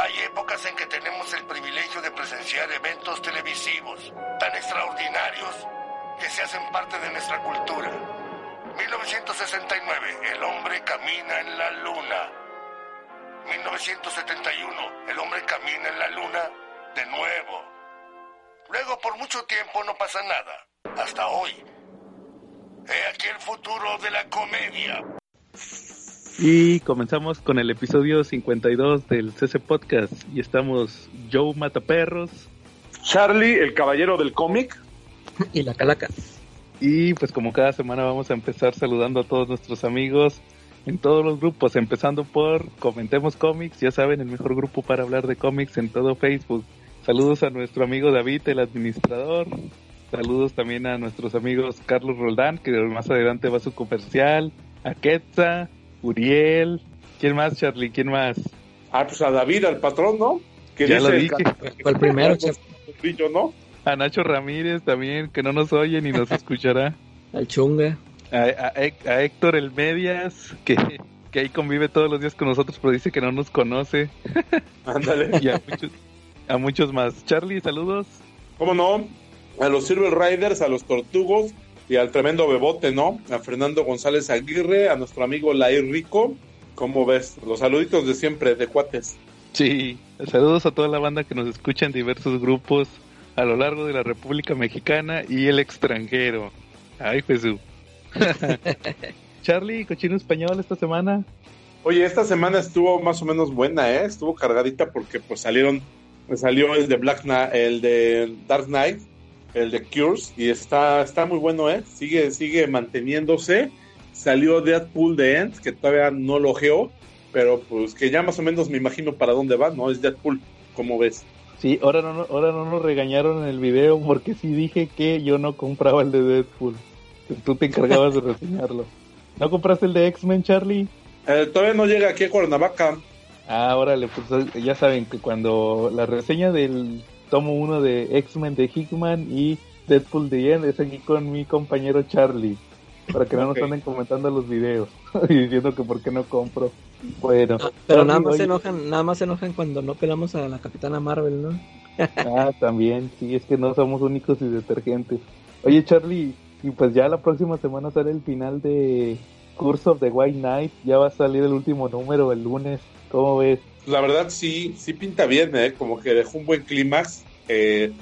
Hay épocas en que tenemos el privilegio de presenciar eventos televisivos tan extraordinarios que se hacen parte de nuestra cultura. 1969, el hombre camina en la luna. 1971, el hombre camina en la luna de nuevo. Luego, por mucho tiempo no pasa nada. Hasta hoy. He aquí el futuro de la comedia. Y comenzamos con el episodio 52 del CC Podcast. Y estamos Joe Mataperros. Charlie, el caballero del cómic. Y la calaca. Y pues como cada semana vamos a empezar saludando a todos nuestros amigos en todos los grupos, empezando por Comentemos Cómics, ya saben, el mejor grupo para hablar de cómics en todo Facebook. Saludos a nuestro amigo David, el administrador. Saludos también a nuestros amigos Carlos Roldán, que más adelante va a su comercial. A Quetza, Uriel. ¿Quién más, Charlie? ¿Quién más? Ah, pues a David, al patrón, ¿no? Que ya lo dije. Fue el primero, ¿no? A Nacho Ramírez también, que no nos oye ni nos escuchará. Al Chunga. A, a, Héctor El Medias, que, que ahí convive todos los días con nosotros, pero dice que no nos conoce. Ándale. y a muchos, a muchos más. Charlie, saludos. ¿Cómo no? A los Silver Riders, a los Tortugos y al tremendo Bebote, ¿no? A Fernando González Aguirre, a nuestro amigo Lair Rico. ¿Cómo ves? Los saluditos de siempre, de cuates. Sí, saludos a toda la banda que nos escucha en diversos grupos a lo largo de la República Mexicana y el extranjero. Ay, Jesús. Charlie, cochino español esta semana. Oye, esta semana estuvo más o menos buena, ¿eh? Estuvo cargadita porque pues salieron, salió el de Black Knight, el de Dark Knight, el de Cures y está, está muy bueno, ¿eh? Sigue, sigue manteniéndose. Salió Deadpool de End, que todavía no lo geo, pero pues que ya más o menos me imagino para dónde va, ¿no? Es Deadpool, como ves? Sí, ahora no, ahora no nos regañaron en el video porque sí dije que yo no compraba el de Deadpool. Tú te encargabas de reseñarlo. ¿No compraste el de X-Men, Charlie? Eh, todavía no llega aquí a Cuernavaca. Ah, órale, pues ya saben que cuando la reseña del tomo 1 de X-Men de Hickman y Deadpool de End es aquí con mi compañero Charlie. Para que no nos anden comentando los videos y diciendo que por qué no compro. Bueno. Ah, pero nada más se enojan, nada más se enojan cuando no pelamos a la Capitana Marvel, ¿no? ah, también, sí, es que no somos únicos y detergentes. Oye, Charlie, y pues ya la próxima semana sale el final de Curse of the White Knight, ya va a salir el último número el lunes, ¿cómo ves? La verdad sí, sí pinta bien, ¿eh? como que dejó un buen clímax. Eh,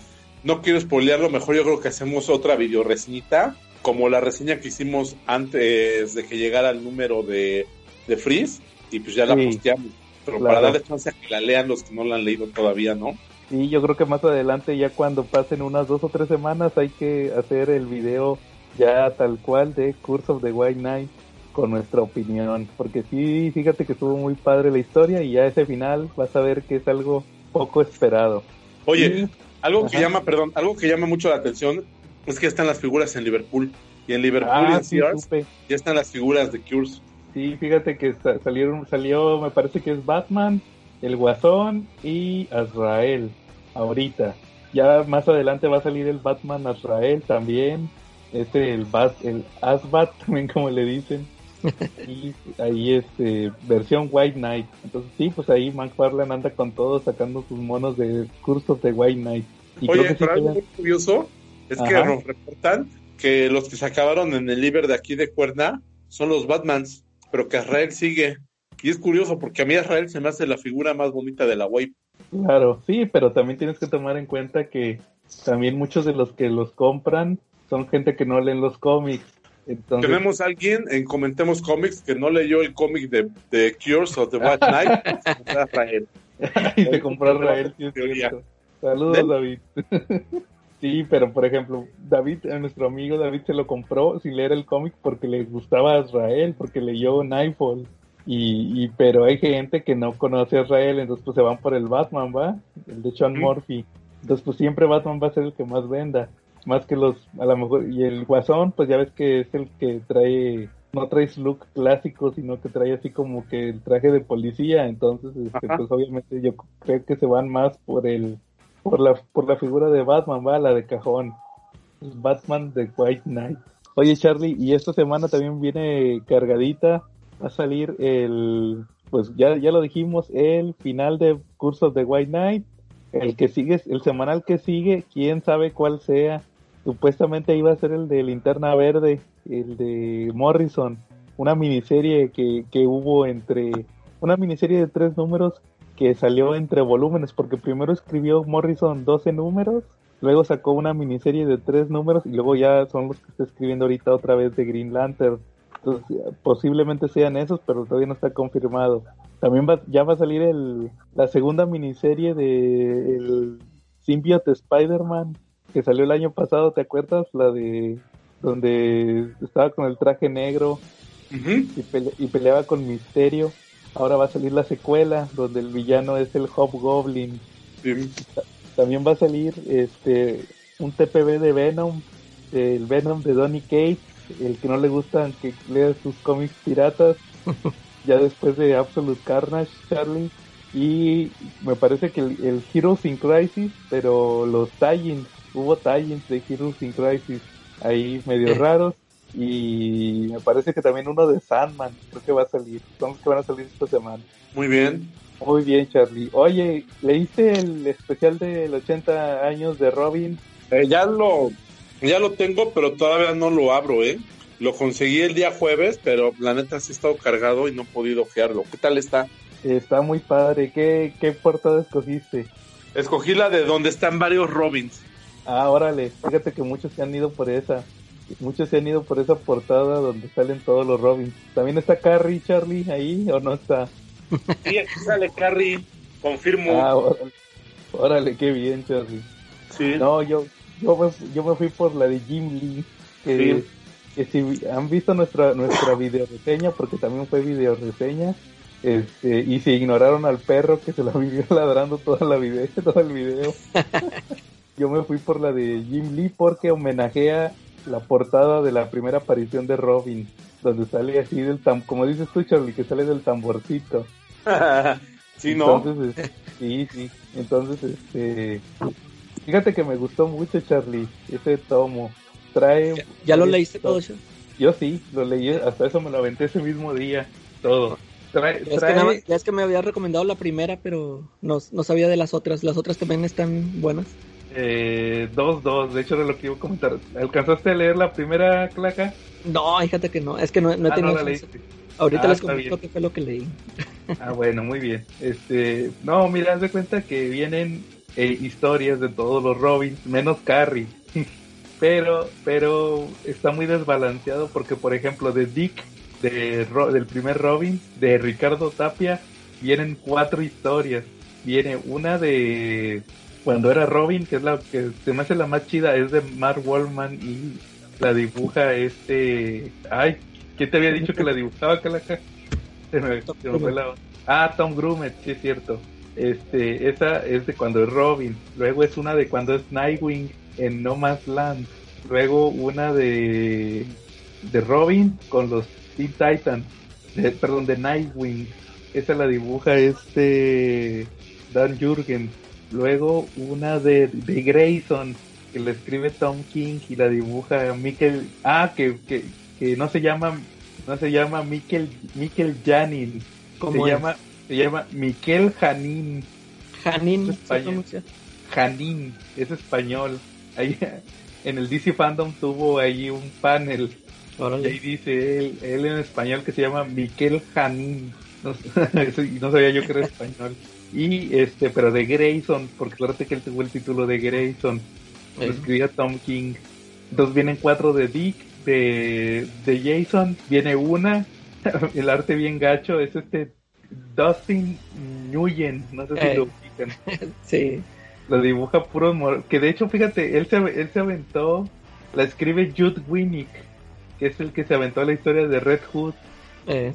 no quiero spoilearlo, mejor yo creo que hacemos otra video reseñita, como la reseña que hicimos antes de que llegara el número de, de Freeze y pues ya la posteamos. Pero para darle chance a que la lean los que no la han leído todavía, ¿no? Sí, yo creo que más adelante, ya cuando pasen unas dos o tres semanas, hay que hacer el video ya tal cual de Curse of the White Knight con nuestra opinión. Porque sí, fíjate que estuvo muy padre la historia y ya ese final vas a ver que es algo poco esperado. Oye, algo que llama, perdón, algo que llama mucho la atención es que están las figuras en Liverpool. Y en Liverpool ah, ya están las figuras de Curse. Sí, fíjate que salieron, salió, me parece que es Batman, el Guasón y Azrael, ahorita. Ya más adelante va a salir el Batman Azrael también, este el Bat, el Asbat también como le dicen. Y ahí este versión White Knight. Entonces sí, pues ahí McFarlane anda con todo sacando sus monos de cursos de White Knight. Y Oye, pero algo muy curioso es que nos reportan que los que se acabaron en el Liber de aquí de Cuerna son los Batmans pero que Israel sigue. Y es curioso porque a mí Israel se me hace la figura más bonita de la wave. Claro, sí, pero también tienes que tomar en cuenta que también muchos de los que los compran son gente que no leen los cómics. Entonces... Tenemos a alguien en Comentemos Cómics que no leyó el cómic de, de Cures o The White Knight. y se compró Israel. Saludos, David. Sí, pero por ejemplo, David, nuestro amigo David se lo compró sin leer el cómic porque le gustaba a Israel, porque leyó Nightfall. Y, y, pero hay gente que no conoce a Israel, entonces pues se van por el Batman, ¿va? El de Sean Murphy. Entonces pues siempre Batman va a ser el que más venda, más que los, a lo mejor, y el Guasón, pues ya ves que es el que trae, no trae su look clásico, sino que trae así como que el traje de policía, entonces este, pues obviamente yo creo que se van más por el por la, por la figura de Batman, va, la de cajón. Batman de White Knight. Oye Charlie, y esta semana también viene cargadita. Va a salir el pues ya, ya lo dijimos, el final de Cursos de White Knight, el que sigue, el semanal que sigue, quién sabe cuál sea. Supuestamente iba a ser el de Linterna Verde, el de Morrison, una miniserie que, que hubo entre, una miniserie de tres números que salió entre volúmenes, porque primero escribió Morrison 12 números, luego sacó una miniserie de tres números y luego ya son los que está escribiendo ahorita otra vez de Green Lantern. Entonces, posiblemente sean esos, pero todavía no está confirmado. También va, ya va a salir el, la segunda miniserie de el Symbiote Spider-Man que salió el año pasado, ¿te acuerdas? La de donde estaba con el traje negro y, y peleaba con Misterio. Ahora va a salir la secuela, donde el villano es el Hobgoblin. También va a salir este un TPB de Venom, el Venom de Donny Cates, el que no le gusta que lea sus cómics piratas, ya después de Absolute Carnage, Charlie. Y me parece que el, Heroes in Crisis, pero los tie hubo tie de Heroes in Crisis ahí medio raros. Y me parece que también uno de Sandman, creo que va a salir. Son que van a salir esta semana. Muy bien. Muy bien, Charlie. Oye, ¿leíste el especial del 80 años de Robin? Eh, ya lo ya lo tengo, pero todavía no lo abro, ¿eh? Lo conseguí el día jueves, pero la neta sí he estado cargado y no he podido ojearlo. ¿Qué tal está? Está muy padre. ¿Qué, qué portada escogiste? Escogí la de donde están varios Robins. Ah, órale. Fíjate que muchos se han ido por esa. Muchos se han ido por esa portada donde salen todos los Robins. ¿También está Carrie, Charlie, ahí o no está? Sí, aquí sale Carrie, confirmo. Ah, órale, qué bien, Charlie. Sí. No, yo, yo, me, yo me fui por la de Jim Lee. Que, que si han visto nuestra, nuestra video reseña, porque también fue video reseña, este, y si ignoraron al perro que se la vivió ladrando toda la video, todo el video. yo me fui por la de Jim Lee porque homenajea la portada de la primera aparición de Robin, donde sale así del tam, como dices tú Charlie, que sale del tamborcito. sí, ¿no? Entonces, sí, sí. Entonces, este, fíjate que me gustó mucho Charlie, ese tomo. Trae. ¿Ya, lo leíste todo eso? Yo sí, lo leí, hasta eso me lo aventé ese mismo día, todo. Trae, trae... ya es que me había recomendado la primera, pero no, no sabía de las otras. ¿Las otras también están buenas? Eh, dos, dos, de hecho era lo que iba a comentar. ¿Alcanzaste a leer la primera claca? No, fíjate que no, es que no, no he ah, tenido Ahorita ah, les comento qué fue lo que leí. Ah, bueno, muy bien. Este, no, mira, haz de cuenta que vienen eh, historias de todos los Robins, menos Carrie. pero, pero está muy desbalanceado porque, por ejemplo, de Dick, de, del primer Robin, de Ricardo Tapia, vienen cuatro historias. Viene una de cuando era Robin, que es la que se me hace la más chida, es de Mark Wallman y la dibuja este. Ay, ¿quién te había dicho que la dibujaba, Calaca? Se me, fue la... Ah, Tom Grumet, sí es cierto. Este, esa es de cuando es Robin. Luego es una de cuando es Nightwing en No Man's Land. Luego una de de Robin con los Teen Titans. perdón, de Nightwing. Esa la dibuja este Dan Jurgen Luego una de, de Grayson, que la escribe Tom King y la dibuja Mikel. Ah, que, que, que no se llama no se llama Mikel, Mikel Janin. Se llama, se llama Mikel Janin. Janin, es Janin, es español. Ahí, en el DC Fandom tuvo ahí un panel. Y ahí dice él, él en español que se llama Mikel Janin. No, no sabía yo que era español. Y este, pero de Grayson, porque claro que él tuvo el título de Grayson. Lo escribía Tom King. Entonces vienen cuatro de Dick, de, de Jason, viene una, el arte bien gacho, es este Dustin Nguyen, no sé si eh. lo ubican. sí. Lo dibuja puro que de hecho, fíjate, él se, él se aventó, la escribe Jude Winnick, que es el que se aventó la historia de Red Hood. Eh,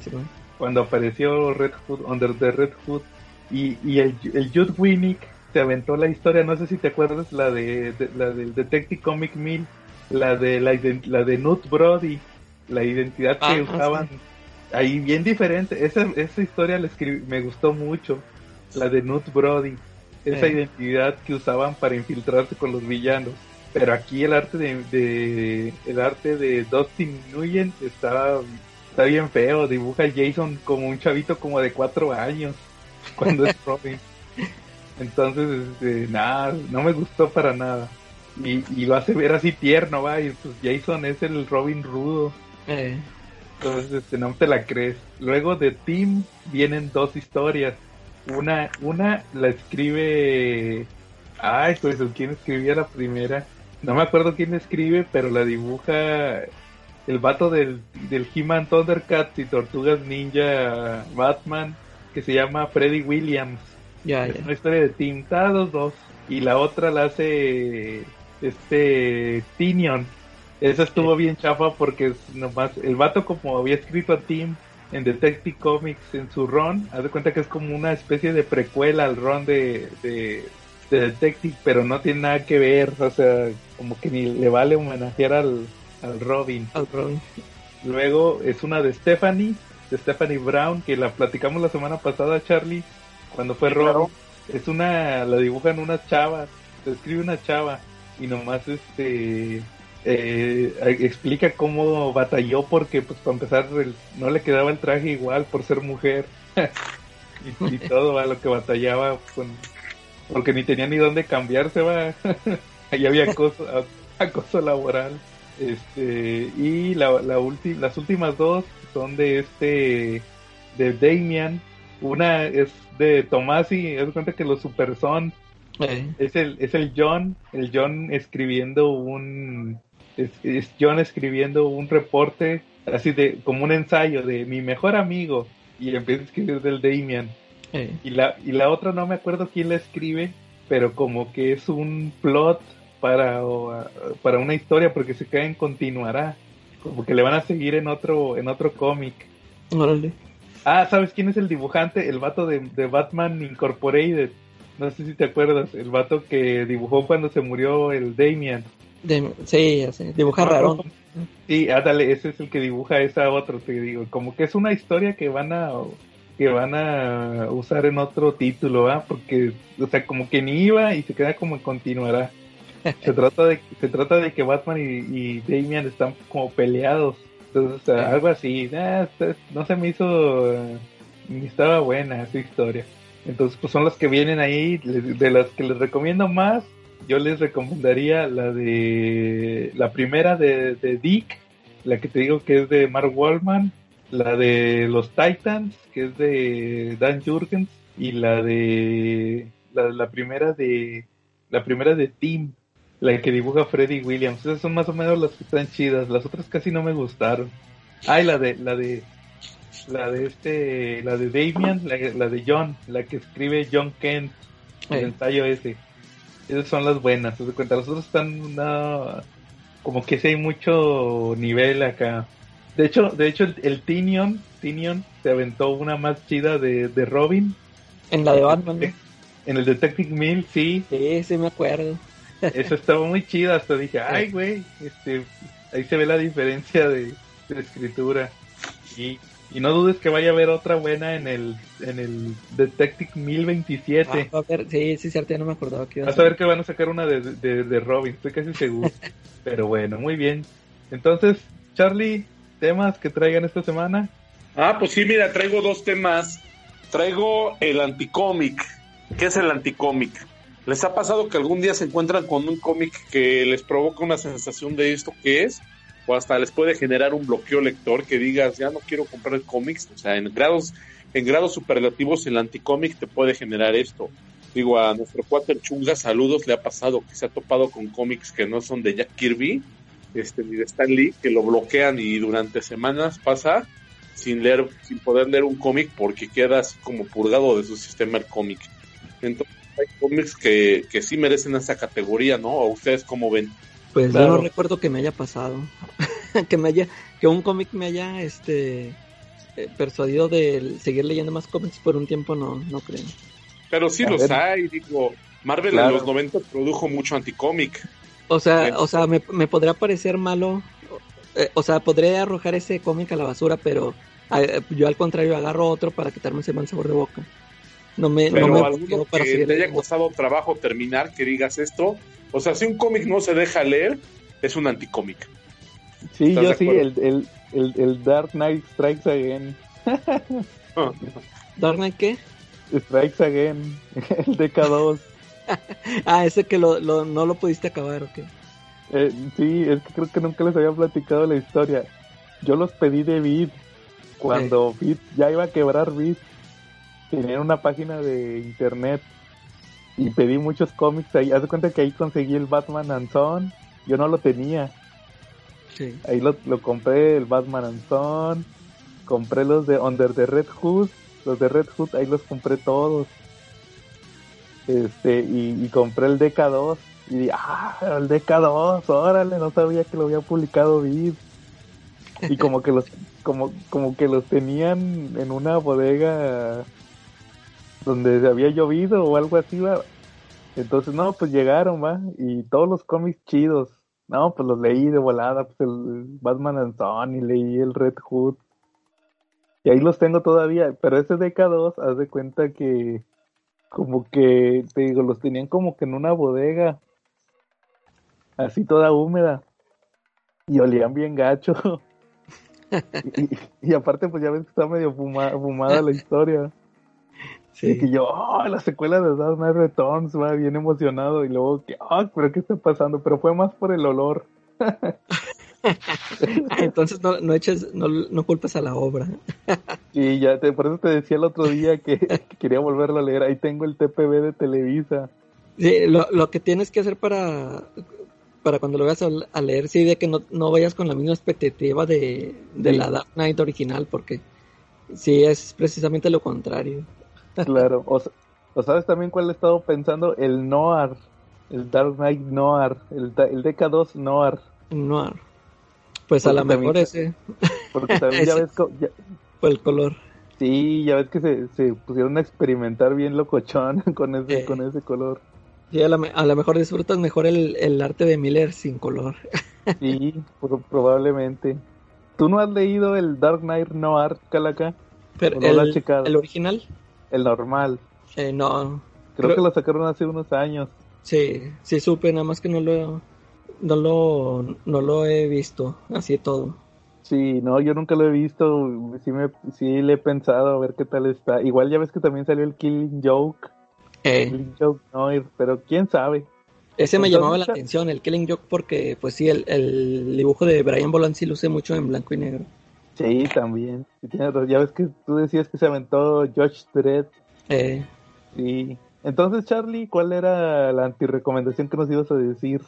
Cuando apareció Red Hood, Under the Red Hood y, y el, el Jude Winnick se aventó la historia, no sé si te acuerdas, la de, la del Detective Comic Mill, la de la, la de Nut Brody, la identidad que ah, usaban ahí bien diferente. Esa, esa historia la me gustó mucho, la de Nut Brody, esa identidad que usaban para infiltrarse con los villanos. Pero aquí el arte de, el arte de Dustin Nguyen está está bien feo, dibuja a Jason como un chavito como de cuatro años cuando es Robin. Entonces, este, nada, no me gustó para nada. Y, y, lo hace ver así tierno, va, y pues Jason es el Robin rudo. Eh. Entonces, este, no te la crees. Luego de Tim vienen dos historias. Una, una la escribe. Ay, pues quién escribía la primera. No me acuerdo quién escribe, pero la dibuja el vato del, del He-Man Thundercats y Tortugas Ninja Batman, que se llama Freddy Williams. Ya, es una historia de Tim, dos, dos. Y la otra la hace este Tinion. Esa estuvo bien chafa porque es nomás el vato como había escrito a Tim en Detective Comics en su run, haz de cuenta que es como una especie de precuela al run de, de, Detective, pero no tiene nada que ver, o sea, como que ni le vale homenajear al, al Robin. Al Robin. Luego es una de Stephanie, de Stephanie Brown, que la platicamos la semana pasada, Charlie, cuando fue Robin. Es una, la dibujan una chava, se escribe una chava, y nomás este eh, explica cómo batalló porque pues para empezar no le quedaba el traje igual por ser mujer. Y, todo a lo que batallaba con, porque ni tenía ni dónde cambiarse va. Ahí había acoso, acoso laboral. Este y la, la las últimas dos son de este de Damian. Una es de Tomasi es cuenta que los super son. Es el es el John el John escribiendo un es, John escribiendo un reporte así de como un ensayo de mi mejor amigo y empieza a escribir del Damian. Y la y la otra no me acuerdo quién la escribe pero como que es un plot para para una historia porque se cae en continuará como que le van a seguir en otro en otro cómic ah sabes quién es el dibujante el vato de, de Batman Incorporated no sé si te acuerdas el vato que dibujó cuando se murió el Damian sí, dibuja raro. Sí, ándale, ese es el que dibuja esa otra, te digo, como que es una historia que van a que van a usar en otro título, ¿ah? Porque, o sea, como que ni iba y se queda como continuará. Se trata de se trata de que Batman y, y Damian están como peleados. Entonces, algo así. Ah, no se me hizo ni estaba buena esa historia. Entonces, pues son los que vienen ahí, de las que les recomiendo más yo les recomendaría la de la primera de, Dick, la que te digo que es de Mark Wallman, la de los Titans, que es de Dan Jurgens, y la de la, primera de la primera de Tim, la que dibuja Freddy Williams. Esas son más o menos las que están chidas, las otras casi no me gustaron. Ah, la de la de la de este, la de Damian, la, de John, la que escribe John Kent, el ensayo ese esas son las buenas, te cuenta. Los otros están una, como que sí hay mucho nivel acá. De hecho, de hecho el, el Tinion, Tinion se aventó una más chida de, de Robin. En la de Batman. En el Detective Mill, sí. Sí, sí me acuerdo. Eso estaba muy chido, hasta dije, ay güey, este, ahí se ve la diferencia de, de escritura. Y y no dudes que vaya a haber otra buena en el, en el Detective 1027. Ah, sí, sí, cierto, ya no me acordaba que Vas a ver que van a sacar una de, de, Robin, estoy casi seguro. Pero bueno, muy bien. Entonces, Charlie, temas que traigan esta semana. Ah, pues sí, mira, traigo dos temas. Traigo el anticómic. ¿Qué es el anticómic? ¿Les ha pasado que algún día se encuentran con un cómic que les provoca una sensación de esto que es? o hasta les puede generar un bloqueo lector que digas, ya no quiero comprar cómics, o sea, en grados, en grados superlativos el anticómic te puede generar esto. Digo, a nuestro cuater Chunga, saludos, le ha pasado que se ha topado con cómics que no son de Jack Kirby, este, ni de Stan Lee, que lo bloquean y durante semanas pasa sin leer, sin poder leer un cómic porque queda así como purgado de su sistema el cómic. Entonces hay cómics que, que sí merecen esa categoría, ¿no? ¿O ustedes cómo ven? Pues yo no recuerdo que me haya pasado. que me haya, que un cómic me haya este eh, persuadido de seguir leyendo más cómics por un tiempo, no, no creo. Pero sí los hay, digo, Marvel en los 90 produjo mucho anticómic. O sea, o sea, me, me podría parecer malo, eh, o sea, podría arrojar ese cómic a la basura, pero eh, yo al contrario agarro otro para quitarme ese mal sabor de boca. No me, no me para que te haya costado trabajo terminar, que digas esto, o sea, si un cómic no se deja leer, es un anticómic. Sí, yo sí, el, el, el Dark Knight Strikes Again. ¿Dark Knight qué? Strikes Again, el DK2. ah, ese que lo, lo, no lo pudiste acabar, ¿o qué? Eh, sí, es que creo que nunca les había platicado la historia. Yo los pedí de Vid cuando Vid ya iba a quebrar Vid. Tenían una página de internet y pedí muchos cómics ahí. Haz de cuenta que ahí conseguí el Batman Anson. Yo no lo tenía. Sí. Ahí lo, lo compré, el Batman Anson. Compré los de Under the Red Hood. Los de Red Hood, ahí los compré todos. Este, y, y compré el DK2. Y dije, ah, el DK2, órale, no sabía que lo había publicado Vid. Y como que los, como, como que los tenían en una bodega donde había llovido o algo así, va. Entonces, no, pues llegaron, va, y todos los cómics chidos. No, pues los leí de volada, pues el Batman and Son y leí el Red Hood. Y ahí los tengo todavía, pero ese DK2, haz de cuenta que como que, te digo, los tenían como que en una bodega, así toda húmeda, y olían bien gacho. y, y, aparte, pues ya ves que está medio fuma, fumada la historia. Sí. Y que yo, oh, la secuela de Dark Knight Returns, va bien emocionado. Y luego, que, oh, pero ¿qué está pasando? Pero fue más por el olor. Entonces no, no eches, no, no culpes a la obra. y ya, te, por eso te decía el otro día que, que, quería volverlo a leer. Ahí tengo el TPB de Televisa. Sí, lo, lo que tienes que hacer para, para cuando lo vayas a, a leer, sí, de que no, no, vayas con la misma expectativa de, de sí. la Dark Knight original, porque sí es precisamente lo contrario. Claro, o, o, sabes también cuál he estado pensando, el Noir, el Dark Knight Noir, el, el DK2 Noir. Noir. Pues porque a lo mejor ese. Porque también ya ves. Ya, por el color. Sí, ya ves que se, se pusieron a experimentar bien locochón con ese, eh. con ese color. Sí, a, la, a lo mejor disfrutas mejor el, el, arte de Miller sin color. sí, probablemente. ¿Tú no has leído el Dark Knight Noir, Calaca? Pero no el, el, original? El normal. Eh, no. Creo, Creo, que lo sacaron hace unos años. Sí, sí supe, nada más que no lo, no lo, no lo he visto, así todo. Sí, no, yo nunca lo he visto, sí, me, sí le he pensado a ver qué tal está. Igual ya ves que también salió el Killing Joke. Eh. Killing Joke, no, pero quién sabe. Ese me llamaba la atención, el Killing Joke, porque pues sí, el, el dibujo de Brian Bolancy luce mucho en blanco y negro. Sí, también. Sí, ya ves que tú decías que se aventó George Dredd. Eh. Sí. Entonces, Charlie, ¿cuál era la antirecomendación que nos ibas a decir?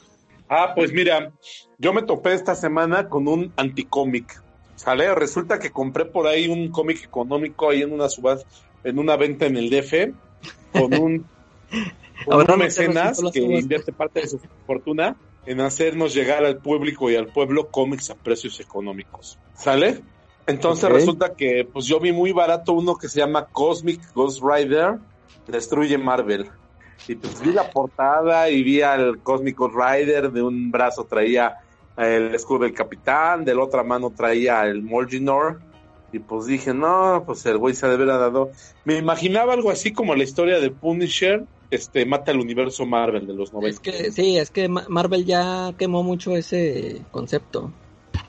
Ah, pues mira, yo me topé esta semana con un anticómic. ¿Sale? Resulta que compré por ahí un cómic económico ahí en una subasta, en una venta en el DF, con un, con Ahora un mecenas que invierte parte de su fortuna en hacernos llegar al público y al pueblo cómics a precios económicos. ¿Sale? Entonces okay. resulta que pues yo vi muy barato uno que se llama Cosmic Ghost Rider Destruye Marvel. Y pues vi la portada y vi al Cosmic Ghost Rider, de un brazo traía el escudo del capitán, de la otra mano traía el Molginor. Y pues dije, no, pues el güey se ha de haber dado. Me imaginaba algo así como la historia de Punisher, este, mata el universo Marvel de los 90. Es que, sí, es que Marvel ya quemó mucho ese concepto.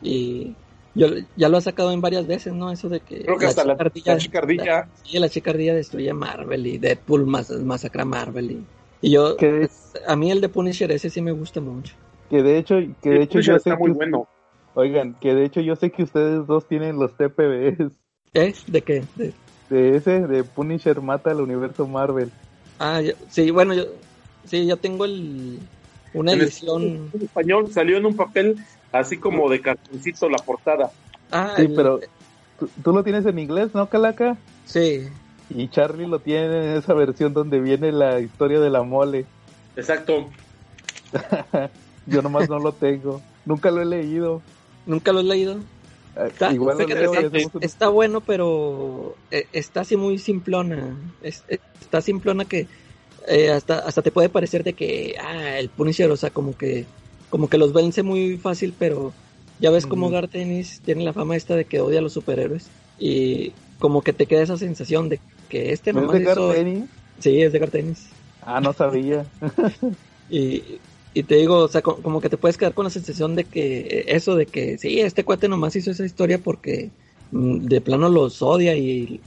Y yo, ya lo ha sacado en varias veces, ¿no? Eso de que. Creo que la hasta chicardilla, la, chicardilla. La, sí, la chicardilla destruye Marvel y Deadpool mas, masacra Marvel. Y, y yo. Pues, a mí el de Punisher ese sí me gusta mucho. Que de hecho, que de hecho yo sé está muy que, bueno. Oigan, que de hecho yo sé que ustedes dos tienen los TPBs. ¿Eh? ¿De qué? De, de ese, de Punisher mata al universo Marvel. Ah, yo, sí, bueno, yo. Sí, yo tengo el. Una edición. En español salió en un papel así como de cartoncito la portada. Ah, sí, el, pero ¿tú, tú, lo tienes en inglés, ¿no, Calaca? Sí. Y Charlie lo tiene en esa versión donde viene la historia de la mole. Exacto. Yo nomás no lo tengo. Nunca lo he leído. ¿Nunca lo he leído? Está, Igual lo leo está, está, está, bueno, pero eh, está así muy simplona. Es, está simplona que eh, hasta, hasta te puede parecer de que, ah, el Punisher, o sea, como que como que los vence muy fácil, pero ya ves como uh -huh. Gartenis tiene la fama esta de que odia a los superhéroes y como que te queda esa sensación de que este nomás ¿Es de Gartenis? Sí, es de Gartenis. Ah, no sabía. y, y te digo, o sea, como que te puedes quedar con la sensación de que eso, de que sí, este cuate nomás hizo esa historia porque mm, de plano los odia y,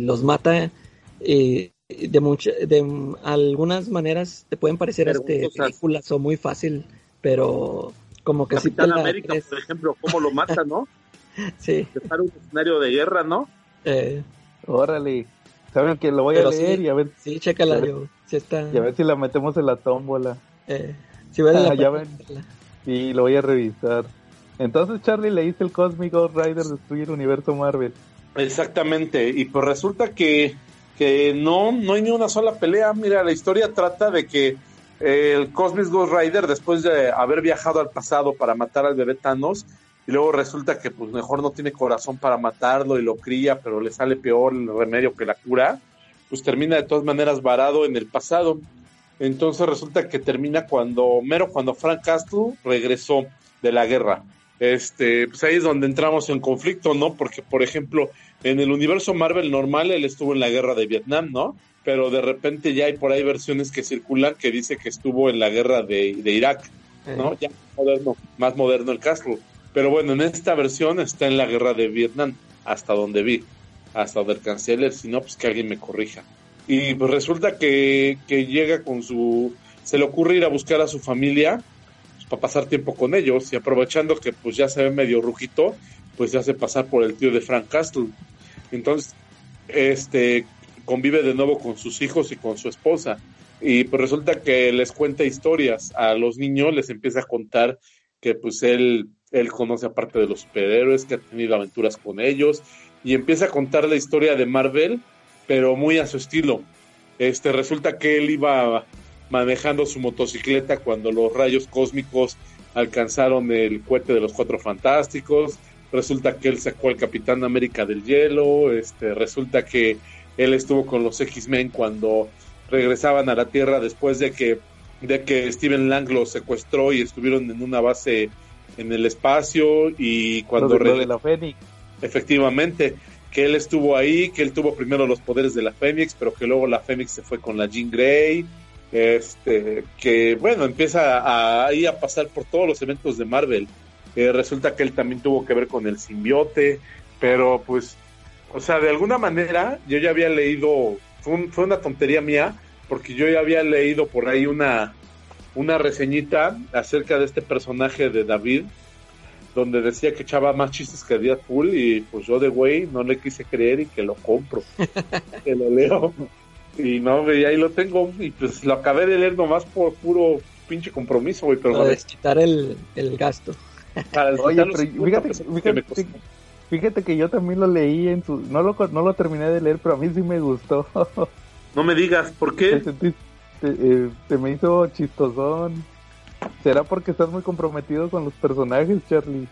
los mata. Y de, muchas de algunas maneras te pueden parecer este, películas o muy fácil, pero como que Capitán América, por ejemplo, cómo lo mata, ¿no? sí. Para un escenario de guerra, ¿no? Eh. Órale. Saben que lo voy a leer y a ver. Sí, chécala, yo. Si está... Y a ver si la metemos en la tómbola. Eh. Si ven ah, ya ven. Sí, lo voy a revisar. Entonces, Charlie, leíste el Cosmic Ghost Rider destruir el universo Marvel. Exactamente. Y pues resulta que, que no, no hay ni una sola pelea. Mira, la historia trata de que el Cosmic Ghost Rider, después de haber viajado al pasado para matar al bebé Thanos, y luego resulta que pues mejor no tiene corazón para matarlo y lo cría, pero le sale peor el remedio que la cura, pues termina de todas maneras varado en el pasado. Entonces resulta que termina cuando, mero cuando Frank Castle regresó de la guerra. Este, pues ahí es donde entramos en conflicto, ¿no? Porque, por ejemplo, en el universo Marvel normal él estuvo en la guerra de Vietnam, ¿no? Pero de repente ya hay por ahí versiones que circulan que dice que estuvo en la guerra de, Irak, ¿no? Ya moderno, más moderno el Castle. Pero bueno, en esta versión está en la guerra de Vietnam, hasta donde vi, hasta donde alcancé a si no, pues que alguien me corrija. Y pues resulta que, llega con su... Se le ocurre ir a buscar a su familia pues, para pasar tiempo con ellos y aprovechando que pues ya se ve medio rujito, pues se hace pasar por el tío de Frank Castle. Entonces, este convive de nuevo con sus hijos y con su esposa. Y pues resulta que les cuenta historias a los niños, les empieza a contar que pues él, él conoce aparte de los superhéroes, que ha tenido aventuras con ellos, y empieza a contar la historia de Marvel pero muy a su estilo. Este, resulta que él iba manejando su motocicleta cuando los rayos cósmicos alcanzaron el cohete de los cuatro fantásticos. Resulta que él sacó al Capitán América del hielo. Este, resulta que él estuvo con los X-Men cuando regresaban a la Tierra después de que, de que Steven Lang los secuestró y estuvieron en una base en el espacio y cuando de la Fénix. Efectivamente, que él estuvo ahí, que él tuvo primero los poderes de la Fénix, pero que luego la Fénix se fue con la Jean Grey, este, que bueno, empieza a, ahí a pasar por todos los eventos de Marvel. Eh, resulta que él también tuvo que ver con el simbiote, pero pues, o sea, de alguna manera yo ya había leído, fue, fue una tontería mía, porque yo ya había leído por ahí una, una reseñita acerca de este personaje de David, donde decía que echaba más chistes que Deadpool y pues yo de güey no le quise creer y que lo compro, que lo leo. Y no, y ahí lo tengo y pues lo acabé de leer nomás por puro pinche compromiso, güey. Pero Para desquitar el, el gasto. Oye, pero fíjate, fíjate, que yo también lo leí en su... No lo, no lo terminé de leer, pero a mí sí me gustó. no me digas, ¿por qué? Te, eh, me hizo chistosón. ¿Será porque estás muy comprometido con los personajes, Charlie?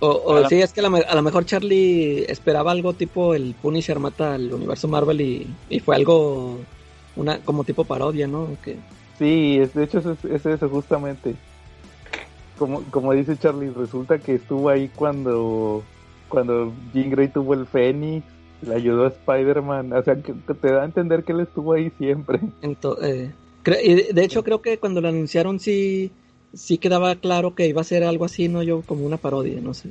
O, sí, es que a lo mejor Charlie esperaba algo tipo el Punisher mata al universo Marvel y, fue algo una como tipo parodia, ¿no? Que... Sí, de hecho es, eso justamente. Como, como dice Charlie, resulta que estuvo ahí cuando, cuando Jean Grey tuvo el Fénix, le ayudó a Spider-Man, o sea, que, te da a entender que él estuvo ahí siempre. Entonces, eh, de hecho creo que cuando lo anunciaron sí sí quedaba claro que iba a ser algo así, no yo como una parodia, no sé.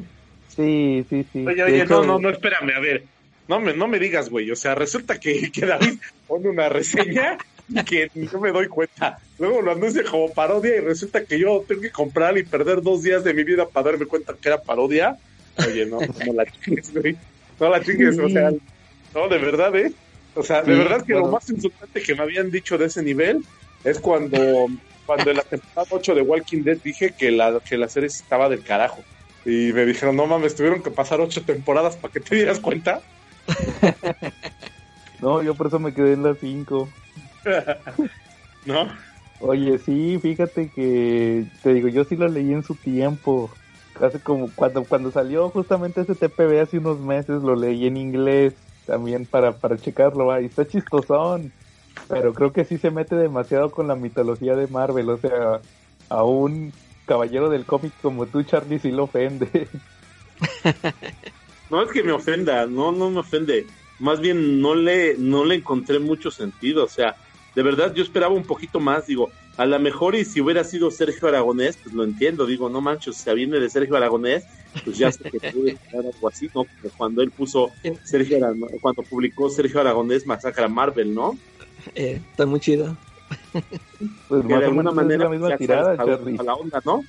Sí, sí, sí. Oye, oye, no, no, no, espérame, a ver. No me, no me digas, güey. O sea, resulta que, que David pone una reseña y que no me doy cuenta. Luego lo anuncia como parodia y resulta que yo tengo que comprar y perder dos días de mi vida para darme cuenta que era parodia. Oye, no, no la chingues, güey. No la chingues, o sea, no, de verdad, ¿eh? O sea, de verdad que lo más insultante que me habían dicho de ese nivel es cuando cuando en la temporada 8 de Walking Dead dije que la, que la serie estaba del carajo. Y me dijeron, no mames, tuvieron que pasar ocho temporadas para que te dieras cuenta. no, yo por eso me quedé en las 5. ¿No? Oye, sí, fíjate que, te digo, yo sí lo leí en su tiempo. Hace como cuando, cuando salió justamente ese TPB hace unos meses, lo leí en inglés también para, para checarlo. Y está chistosón. Pero creo que sí se mete demasiado con la mitología de Marvel, o sea, a un caballero del cómic como tú, Charlie, sí lo ofende. No es que me ofenda, no, no me ofende. Más bien no le, no le encontré mucho sentido, o sea, de verdad yo esperaba un poquito más, digo, a lo mejor y si hubiera sido Sergio Aragonés, pues lo entiendo, digo, no manches, si viene de Sergio Aragonés, pues ya sé que puede algo así, ¿no? Como cuando él puso Sergio Aragonés, cuando publicó Sergio Aragonés Masacra Marvel, ¿no? Eh, está muy chido. Pues de alguna manera la misma tirada, a, la onda, ¿no?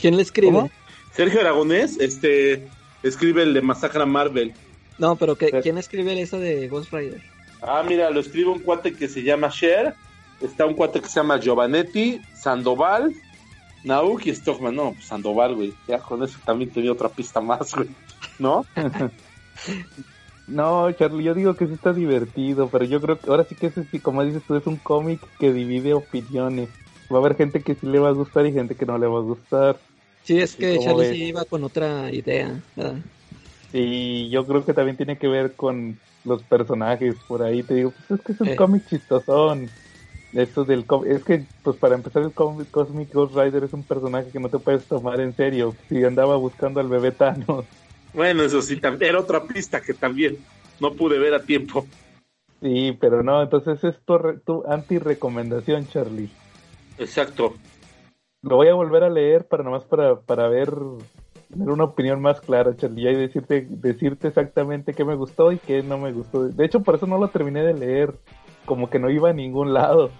¿Quién le escribe? ¿Cómo? Sergio Aragonés, este, escribe el de Masacra Marvel. No, pero ¿qué- Pero- ¿quién escribe eso de Ghost Rider? Ah, mira, lo escribe un cuate que se llama Cher, está un cuate que se llama Giovanetti, Sandoval, Nauk y Stockman. No, pues Sandoval, güey. Ya con eso también tenía otra pista más, güey. ¿No? No, Charlie, yo digo que sí está divertido, pero yo creo que ahora sí que ese sí, como dices tú, es un cómic que divide opiniones. Va a haber gente que sí le va a gustar y gente que no le va a gustar. Sí, es que ¿cómo Charlie ves? sí iba con otra idea. ¿verdad? Y yo creo que también tiene que ver con los personajes por ahí. Te digo, pues es que es un Eh. cómic chistosón. Esto del es que, pues para empezar, el Cosmic Ghost Rider es un personaje que no te puedes tomar en serio. Si andaba buscando al bebé Thanos. Bueno, eso sí, tam- era otra pista que también no pude ver a tiempo. Sí, pero no, entonces es tu, tu anti-recomendación, Charlie. Exacto. Lo voy a volver a leer para nomás para, para ver, tener una opinión más clara, Charlie, y decirte, decirte exactamente qué me gustó y qué no me gustó. De hecho, por eso no lo terminé de leer, como que no iba a ningún lado.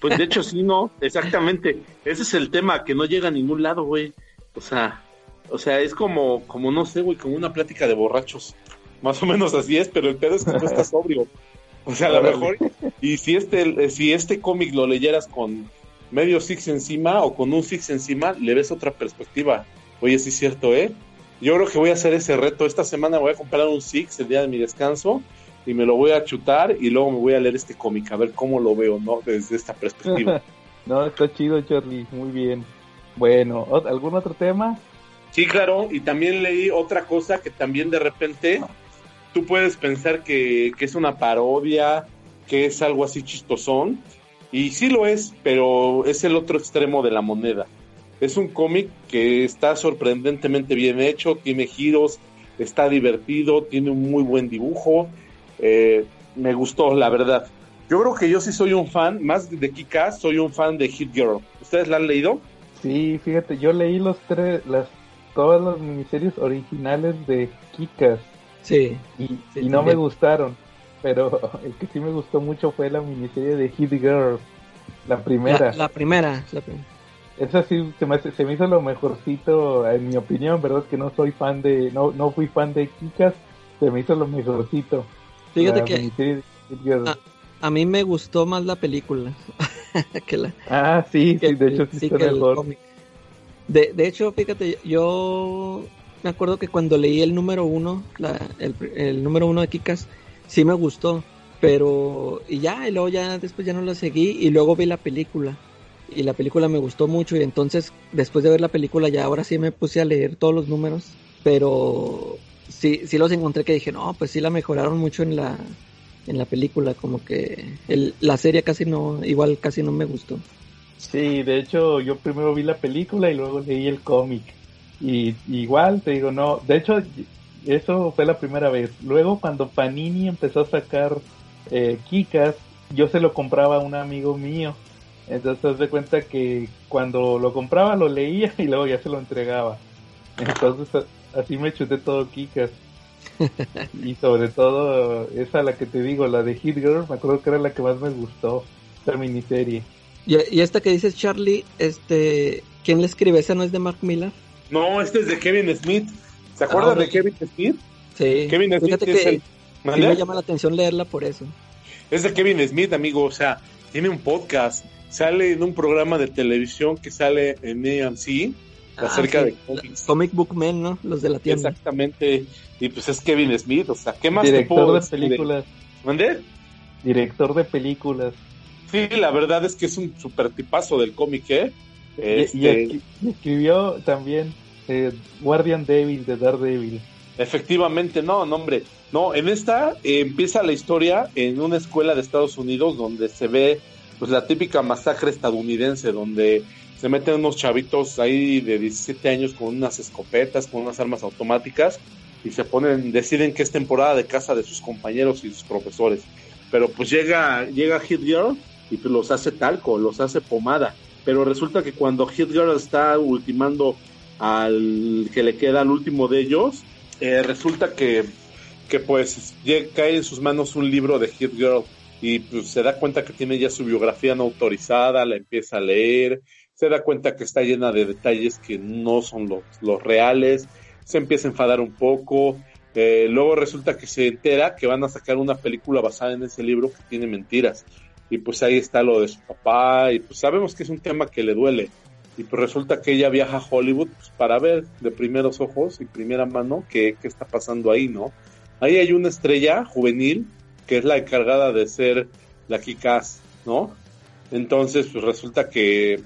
Pues de hecho sí, no, exactamente. Ese es el tema, que no llega a ningún lado, güey. O sea, o sea, es como, como no sé, güey, como una plática de borrachos. Más o menos así es, pero el pedo es que tú estás sobrio. O sea, a lo mejor, y si este, si este cómic lo leyeras con medio six encima o con un six encima, le ves otra perspectiva. Oye, sí es cierto, ¿eh? Yo creo que voy a hacer ese reto. Esta semana voy a comprar un six el día de mi descanso y me lo voy a chutar y luego me voy a leer este cómic a ver cómo lo veo, ¿no? Desde esta perspectiva. no, está chido, Charlie, muy bien. Bueno, ¿ot- ¿algún otro tema? Sí, claro, y también leí otra cosa que también de repente tú puedes pensar que, que es una parodia, que es algo así chistosón, y sí lo es, pero es el otro extremo de la moneda. Es un cómic que está sorprendentemente bien hecho, tiene giros, está divertido, tiene un muy buen dibujo, eh, me gustó, la verdad. Yo creo que yo sí soy un fan, más de Kika, soy un fan de Hit Girl. ¿Ustedes la han leído? Sí, fíjate, yo leí los tres, las, todas las miniseries originales de Kikas Sí. y, Sí, y no me gustaron, pero el que sí me gustó mucho fue la miniserie de Hit Girl, la primera. La, la primera. la prim- Esa sí se me, se me hizo lo mejorcito, en mi opinión, ¿verdad? Que no soy fan de, no, no fui fan de Kikas, se me hizo lo mejorcito. Fíjate que. Ah. a mí me gustó más la película que la, Ah, sí, que sí, de hecho sí, sí, está que el mejor. cómic. De, de hecho, fíjate, yo me acuerdo que cuando leí el número uno, la, el, el número uno de Kikas, sí me gustó, pero y ya, y luego ya después ya no la seguí y luego vi la película y la película me gustó mucho y entonces después de ver la película ya ahora sí me puse a leer todos los números, pero sí, sí los encontré que dije, no, pues sí la mejoraron mucho en la en la película, como que el, la serie casi no, igual casi no me gustó. Sí, de hecho yo primero vi la película y luego leí el cómic. Y igual te digo, no, de hecho eso fue la primera vez. Luego cuando Panini empezó a sacar eh, Kikas, yo se lo compraba a un amigo mío. Entonces haz de cuenta que cuando lo compraba lo leía y luego ya se lo entregaba. Entonces así me chuté todo Kikas. y sobre todo esa la que te digo, la de Hit Girl, me acuerdo que era la que más me gustó, esta miniserie. Y, y esta que dices Charlie, este, ¿quién le escribe? ¿Esa no es de Mark Miller? No, este es de Kevin Smith. ¿Se acuerdan Ah, de Kevin Smith? Sí. Kevin Smith Fíjate es que el- sí me llama la atención leerla por eso. Es de Kevin Smith, amigo. O sea, tiene un podcast. Sale en un programa de televisión que sale en AMC acerca Ah, de sí, cómics. Comic Book Men, ¿no? Los de la tienda. Exactamente. Y pues es Kevin Smith. O sea, ¿qué más te Director puedo de películas. ¿Mande? Director de películas. Sí, la verdad es que es un super tipazo del cómic, ¿eh? Y- Este, Y, esqui- y escribió también eh, Guardian Devil de Daredevil. Efectivamente, no, no, hombre. No, en esta eh, empieza la historia en una escuela de Estados Unidos donde se ve pues la típica masacre estadounidense, donde se meten unos chavitos ahí de 17 años con unas escopetas, con unas armas automáticas y se ponen, deciden que es temporada de casa de sus compañeros y sus profesores. Pero pues llega, llega Hit Girl y pues los hace talco, los hace pomada. Pero resulta que cuando Hit Girl está ultimando al que le queda al último de ellos, eh, resulta que, que pues cae en sus manos un libro de Hit Girl y pues se da cuenta que tiene ya su biografía no autorizada, la empieza a leer, se da cuenta que está llena de detalles que no son los, los reales, se empieza a enfadar un poco, eh, luego resulta que se entera que van a sacar una película basada en ese libro que tiene mentiras. Y pues ahí está lo de su papá, y pues sabemos que es un tema que le duele. Y pues resulta que ella viaja a Hollywood pues, para ver de primeros ojos y primera mano qué, qué está pasando ahí, ¿no? Ahí hay una estrella juvenil que es la encargada de ser la Kikaz, ¿no? Entonces, pues resulta que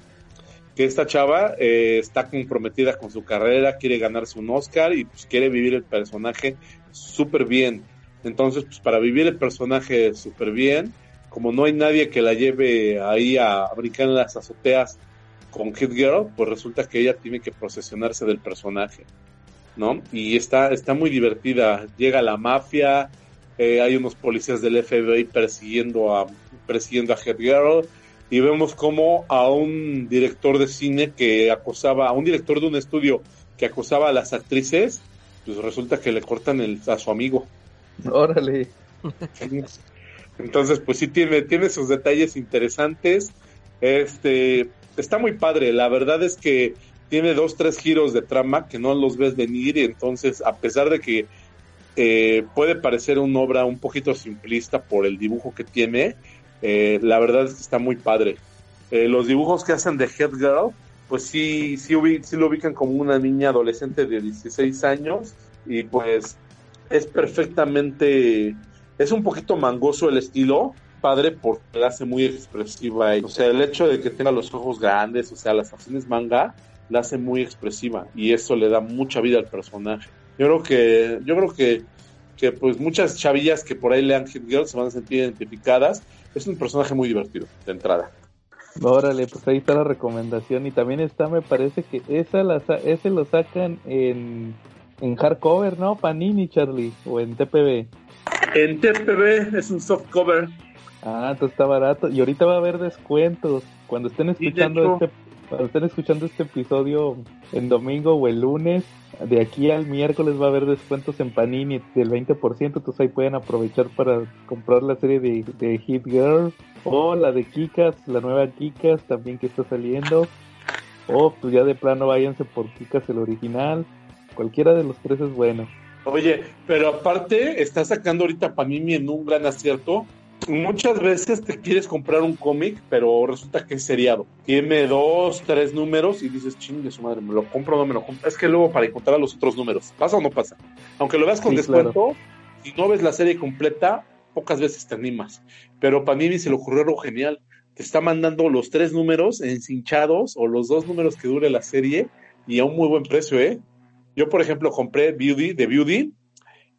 que esta chava eh, está comprometida con su carrera, quiere ganarse un Oscar y pues quiere vivir el personaje súper bien. Entonces, pues para vivir el personaje súper bien, como no hay nadie que la lleve ahí a, brincar en las azoteas con Hit Girl, pues resulta que ella tiene que procesionarse del personaje, ¿no? Y está, está muy divertida. Llega la mafia, eh, hay unos policías del FBI persiguiendo a, persiguiendo a Hit Girl, y vemos como a un director de cine que acosaba, a un director de un estudio que acosaba a las actrices, pues resulta que le cortan el, a su amigo. Órale. Entonces, pues sí tiene, tiene sus detalles interesantes. Este, está muy padre. La verdad es que tiene dos, tres giros de trama que no los ves venir y entonces, a pesar de que eh, puede parecer una obra un poquito simplista por el dibujo que tiene, eh, la verdad es que está muy padre. Eh, los dibujos que hacen de Head Girl, pues sí, sí, sí lo ubican como una niña adolescente de 16 años y pues es perfectamente, es un poquito mangoso el estilo, padre porque la hace muy expresiva. O sea, el hecho de que tenga los ojos grandes, o sea, las facciones manga, la hace muy expresiva y eso le da mucha vida al personaje. Yo creo que, yo creo que, que pues muchas chavillas que por ahí lean Hit Girl se van a sentir identificadas es un personaje muy divertido de entrada. Órale, pues ahí está la recomendación y también está, me parece que esa la, ese lo sacan en, en hardcover, ¿no? Panini, Charlie, o en TPB. En TPB es un soft cover. Ah, entonces está barato y ahorita va a haber descuentos cuando estén escuchando este cuando escuchando este episodio en domingo o el lunes de aquí al miércoles va a haber descuentos en Panini del 20%, entonces ahí pueden aprovechar para comprar la serie de, de Hit Girl o la de Kikas, la nueva Kikas también que está saliendo. O pues ya de plano váyanse por Kikas el original. Cualquiera de los tres es bueno. Oye, pero aparte está sacando ahorita Panini en un gran acierto muchas veces te quieres comprar un cómic, pero resulta que es seriado. Tiene dos, tres números y dices, chingue su madre, ¿me lo compro o no me lo compro? Es que luego para encontrar los otros números, ¿pasa o no pasa? Aunque lo veas con descuento, si no ves la serie completa, pocas veces te animas. Pero Panini se le ocurrió algo genial. Te está mandando los tres números encinchados o los dos números que dure la serie y a un muy buen precio, ¿eh? Yo, por ejemplo, compré Beauty de Beauty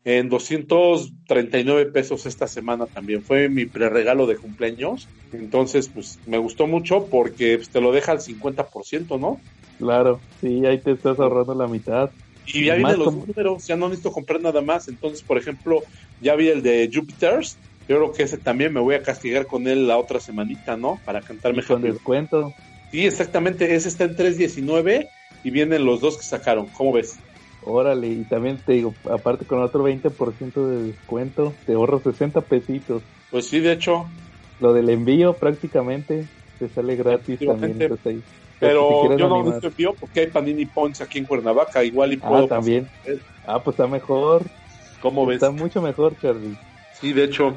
en 239 pesos esta semana también. Fue mi preregalo de cumpleaños. Entonces, pues me gustó mucho porque pues, te lo deja al 50%, ¿no? Claro, sí, ahí te estás ahorrando la mitad. Y ya vienen los números, ya no necesito comprar nada más. Entonces, por ejemplo, ya vi el de Jupiter's. Yo creo que ese también me voy a castigar con él la otra semanita, ¿no? Para cantarme con descuento. Sí, exactamente. Ese está en 3.19 y vienen los dos que sacaron. ¿Cómo ves? Órale, y también te digo, aparte con otro 20% de descuento, te ahorro 60 pesitos. Pues sí, de hecho. Lo del envío prácticamente te sale gratis también. Ahí. Pero yo no necesito envío porque hay Panini Points aquí en Cuernavaca, igual y ah, puedo. Ah, también. Ah, pues está mejor. ¿Cómo ves? Está mucho mejor, Charlie. Sí, de hecho.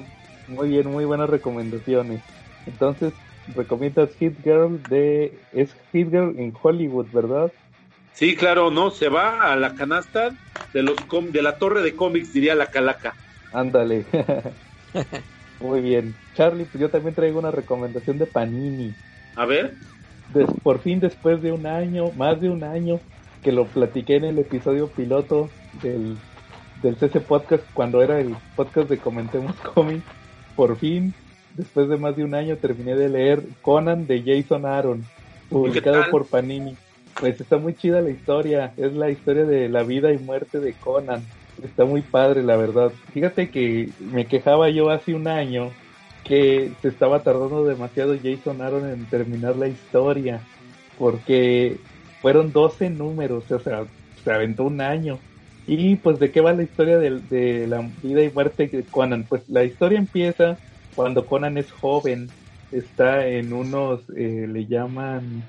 Muy bien, muy buenas recomendaciones. Entonces, recomiendas Hit Girl de... Es Hit Girl en Hollywood, ¿verdad? Sí, claro, no, se va a la canasta de los de la torre de cómics, diría la calaca. Ándale. Muy bien. Charlie, pues yo también traigo una recomendación de Panini. A ver. por fin, después de un año, más de un año, que lo platiqué en el episodio piloto del, del CC Podcast, cuando era el podcast de Comentemos Cómics, por fin, después de más de un año, terminé de leer Conan de Jason Aaron, publicado por Panini. Pues está muy chida la historia, es la historia de la vida y muerte de Conan. Está muy padre, la verdad. Fíjate que me quejaba yo hace un año que se estaba tardando demasiado Jason Aaron en terminar la historia, porque fueron 12 números, o sea, se aventó un año. Y pues de qué va la historia de, la vida y muerte de Conan. Pues la historia empieza cuando Conan es joven, está en unos, eh, le llaman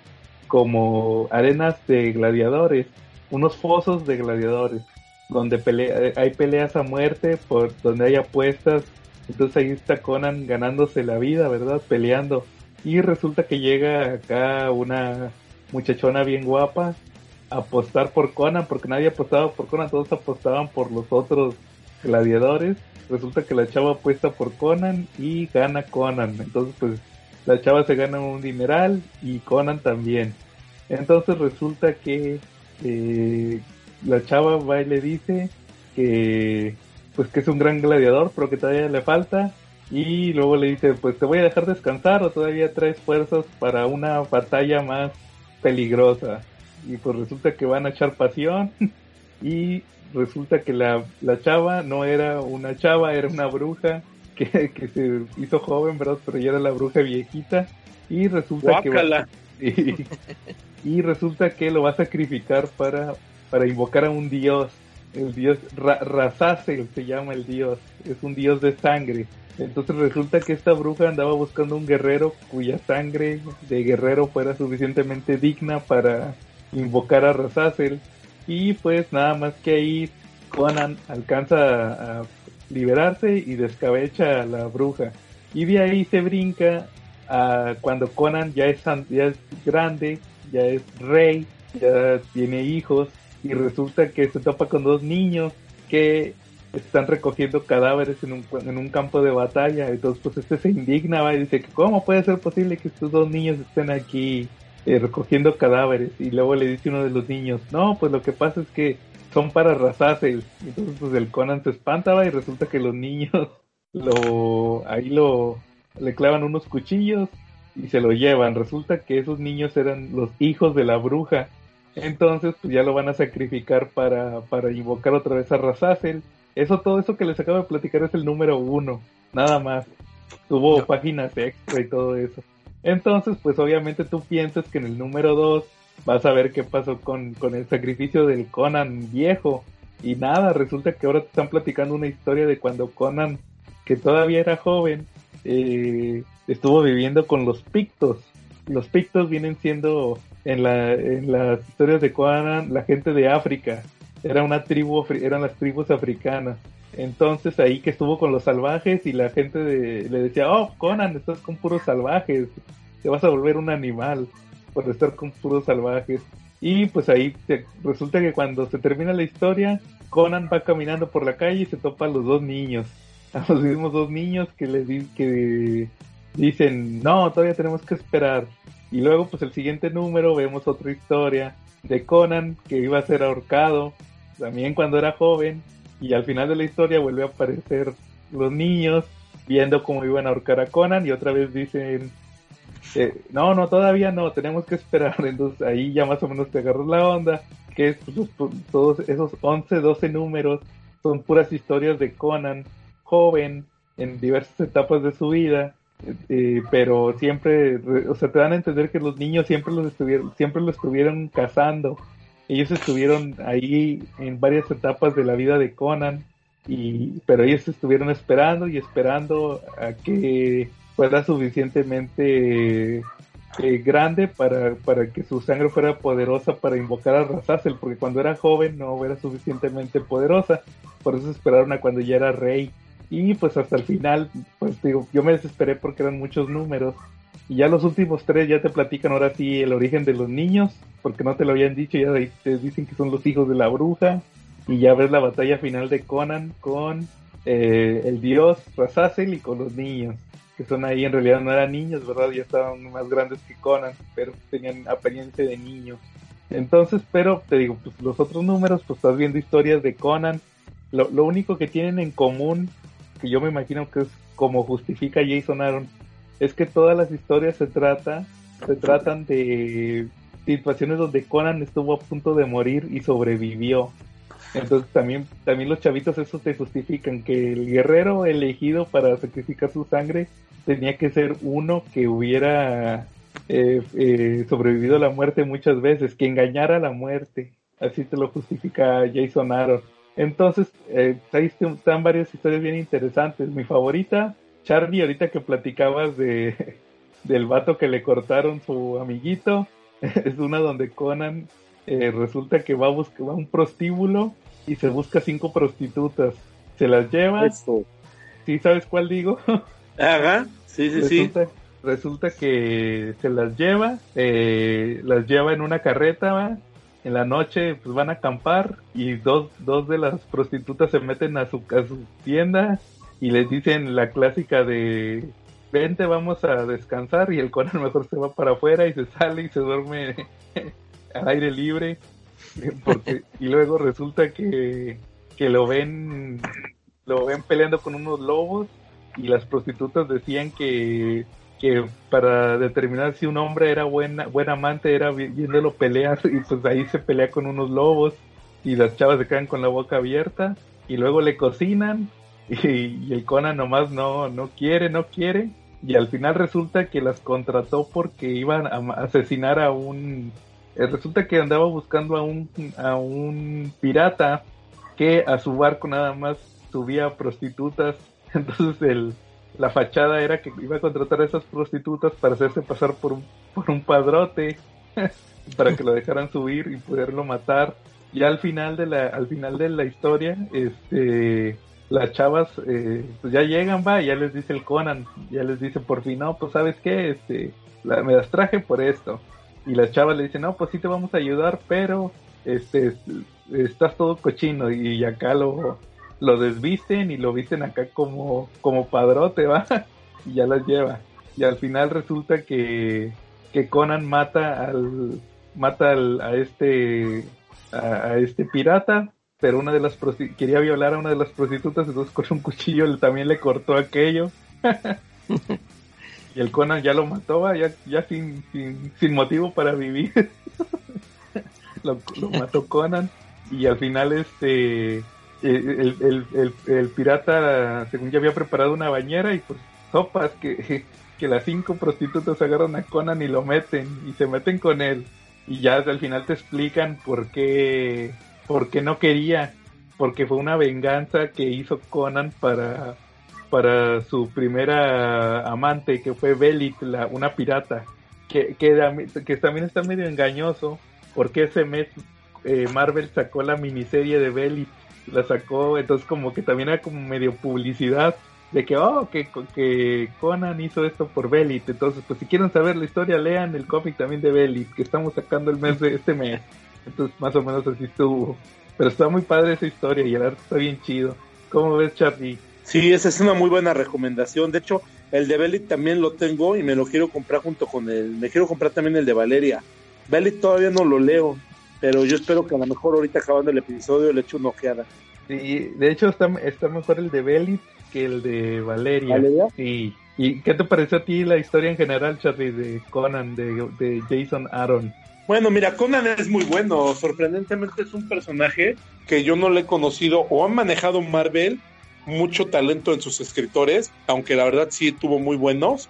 como arenas de gladiadores, unos fosos de gladiadores, donde pelea, hay peleas a muerte, por donde hay apuestas. Entonces ahí está Conan ganándose la vida, ¿verdad? Peleando. Y resulta que llega acá una muchachona bien guapa apostar por Conan, porque nadie apostaba por Conan, todos apostaban por los otros gladiadores. Resulta que la chava apuesta por Conan y gana Conan. Entonces, pues, la chava se gana un dineral y Conan también. Entonces resulta que eh, la chava va y le dice que pues que es un gran gladiador, pero que todavía le falta. Y luego le dice, pues te voy a dejar descansar o todavía traes fuerzas para una batalla más peligrosa y pues resulta que van a echar pasión y resulta que la, la chava no era una chava, era una bruja que, que, se hizo joven, ¿verdad? Pero ya era la bruja viejita y resulta que y, resulta que lo va a sacrificar para, para invocar a un dios, el dios Ra se llama el dios, es un dios de sangre. Entonces resulta que esta bruja andaba buscando un guerrero cuya sangre de guerrero fuera suficientemente digna para invocar a Razazel y pues nada más que ahí Conan alcanza a, liberarse y descabecha a la bruja. Y de ahí se brinca a cuando Conan ya es, ya es grande, ya es rey, ya tiene hijos y resulta que se topa con dos niños que están recogiendo cadáveres en un, en un campo de batalla. Entonces, pues este se indigna y dice: ¿Cómo puede ser posible que estos dos niños estén aquí eh, recogiendo cadáveres y luego le dice uno de los niños, no, pues lo que pasa es que son para Razazel. Entonces pues el Conan se espantaba y resulta que los niños lo ahí lo le clavan unos cuchillos y se lo llevan. Resulta que esos niños eran los hijos de la bruja. Entonces pues ya lo van a sacrificar para, para invocar otra vez a Razazel. Eso, todo eso que les acabo de platicar es el número uno, nada más. Tuvo páginas extra y todo eso. Entonces, pues obviamente tú piensas que en el número 2 vas a ver qué pasó con, el sacrificio del Conan viejo. Y nada, resulta que ahora te están platicando una historia de cuando Conan, que todavía era joven, eh, estuvo viviendo con los pictos. Los pictos vienen siendo en, la, en las historias de Conan la gente de África. Era una tribu, eran las tribus africanas. Entonces ahí que estuvo con los salvajes y la gente le decía, oh, Conan, estás con puros salvajes, te vas a volver un animal por estar con puros salvajes. Y pues ahí resulta que cuando se termina la historia, Conan va caminando por la calle y se topa a los dos niños. A los mismos dos niños que les que dicen, no, todavía tenemos que esperar. Y luego pues el siguiente número vemos otra historia de Conan que iba a ser ahorcado, también cuando era joven, y al final de la historia vuelve a aparecer los niños viendo cómo iban a ahorcar a Conan y otra vez dicen, eh, no, no, todavía no, tenemos que esperar. Entonces ahí ya más o menos te agarras la onda, que es, pues, todos esos 11, 12 números son puras historias de Conan, joven, en diversas etapas de su vida, eh, pero siempre, o sea, te dan a entender que los niños siempre los estuvieron, siempre lo estuvieron cazando ellos estuvieron ahí en varias etapas de la vida de Conan, y, pero ellos estuvieron esperando y esperando a que fuera suficientemente eh, grande para, para que su sangre fuera poderosa para invocar a Razazel, porque cuando era joven no era suficientemente poderosa, por eso esperaron a cuando ya era rey. Y pues hasta el final, pues digo, yo me desesperé porque eran muchos números y ya los últimos tres ya te platican ahora sí el origen de los niños, porque no te lo habían dicho, ya te dicen que son los hijos de la bruja. Y ya ves la batalla final de Conan con eh, el dios Razazel y con los niños, que son ahí en realidad no eran niños, ¿verdad? Ya estaban más grandes que Conan, pero tenían apariencia de niños. Entonces, pero te digo, pues los otros números, pues estás viendo historias de Conan. Lo, lo único que tienen en común, que yo me imagino que es como justifica Jason Aaron, es que todas las historias se trata, se tratan de situaciones donde Conan estuvo a punto de morir y sobrevivió. Entonces también, también los chavitos eso te justifican, que el guerrero elegido para sacrificar su sangre tenía que ser uno que hubiera eh, eh, sobrevivido a la muerte muchas veces, que engañara a la muerte. Así te lo justifica Jason Aaron. Entonces, eh, ahí están varias historias bien interesantes. Mi favorita, Charlie, ahorita que platicabas de, del vato que le cortaron su amiguito, es una donde Conan eh, resulta que va a, buscar, va a un prostíbulo y se busca cinco prostitutas. Se las lleva. ¿Sí sabes cuál digo? Ajá, sí, sí, resulta, sí. Resulta que se las lleva, eh, las lleva en una carreta, ¿va? En la noche pues van a acampar y dos, dos de las prostitutas se meten a su, a su tienda y les dicen la clásica de vente vamos a descansar y el Conan mejor se va para afuera y se sale y se duerme al aire libre porque y luego resulta que, que lo ven lo ven peleando con unos lobos y las prostitutas decían que que para determinar si un hombre era buena, buen amante era viéndolo pelear y pues ahí se pelea con unos lobos y las chavas se quedan con la boca abierta y luego le cocinan y, el Conan nomás no, no quiere, no quiere y al final resulta que las contrató porque iban a asesinar a un eh, resulta que andaba buscando a un a un pirata que a su barco nada más subía prostitutas entonces el la fachada era que iba a contratar a esas prostitutas para hacerse pasar por un, por un padrote, para que lo dejaran subir y poderlo matar. Y al final de la, al final de la historia, este, las chavas eh, pues ya llegan, va, ya les dice el Conan, ya les dice por fin, no, pues sabes qué, este, me las traje por esto. Y las chavas le dicen, no, pues sí te vamos a ayudar, pero este, estás todo cochino y acá lo, lo desvisten y lo visten acá como, como padrote, va, y ya las lleva. Y al final resulta que, que Conan mata al, mata al, a este, a, este pirata, pero una de las quería violar a una de las prostitutas, entonces con un cuchillo también le cortó aquello. y el Conan ya lo mató, ya, ya sin, sin, sin motivo para vivir. lo, lo mató Conan y al final este el, el, el, pirata, según ya había preparado una bañera y pues sopas que, que las cinco prostitutas agarran a Conan y lo meten y se meten con él. Y ya al final te explican por qué, por qué no quería, porque fue una venganza que hizo Conan para, para su primera amante, que fue Belit, la, una pirata, que, que, que también está medio engañoso, porque ese mes eh, Marvel sacó la miniserie de Belit la sacó, entonces como que también era como medio publicidad de que, oh, que, que Conan hizo esto por Belit, entonces pues si quieren saber la historia, lean el cómic también de Belit, que estamos sacando el mes de este mes, entonces más o menos así estuvo, pero está muy padre esa historia y el arte está bien chido, ¿cómo ves Charlie? Sí, esa es una muy buena recomendación, de hecho el de Belit también lo tengo y me lo quiero comprar junto con el, me quiero comprar también el de Valeria, Belit todavía no lo leo, pero yo espero que a lo mejor ahorita acabando el episodio le eche una ojeada. Sí, de hecho está, está mejor el de Belly que el de Valeria. ¿Valeria? Sí. ¿Y qué te pareció a ti la historia en general, Charlie, de Conan, de, de Jason Aaron? Bueno, mira, Conan es muy bueno. Sorprendentemente es un personaje que yo no le he conocido o han manejado Marvel mucho talento en sus escritores, aunque la verdad sí tuvo muy buenos.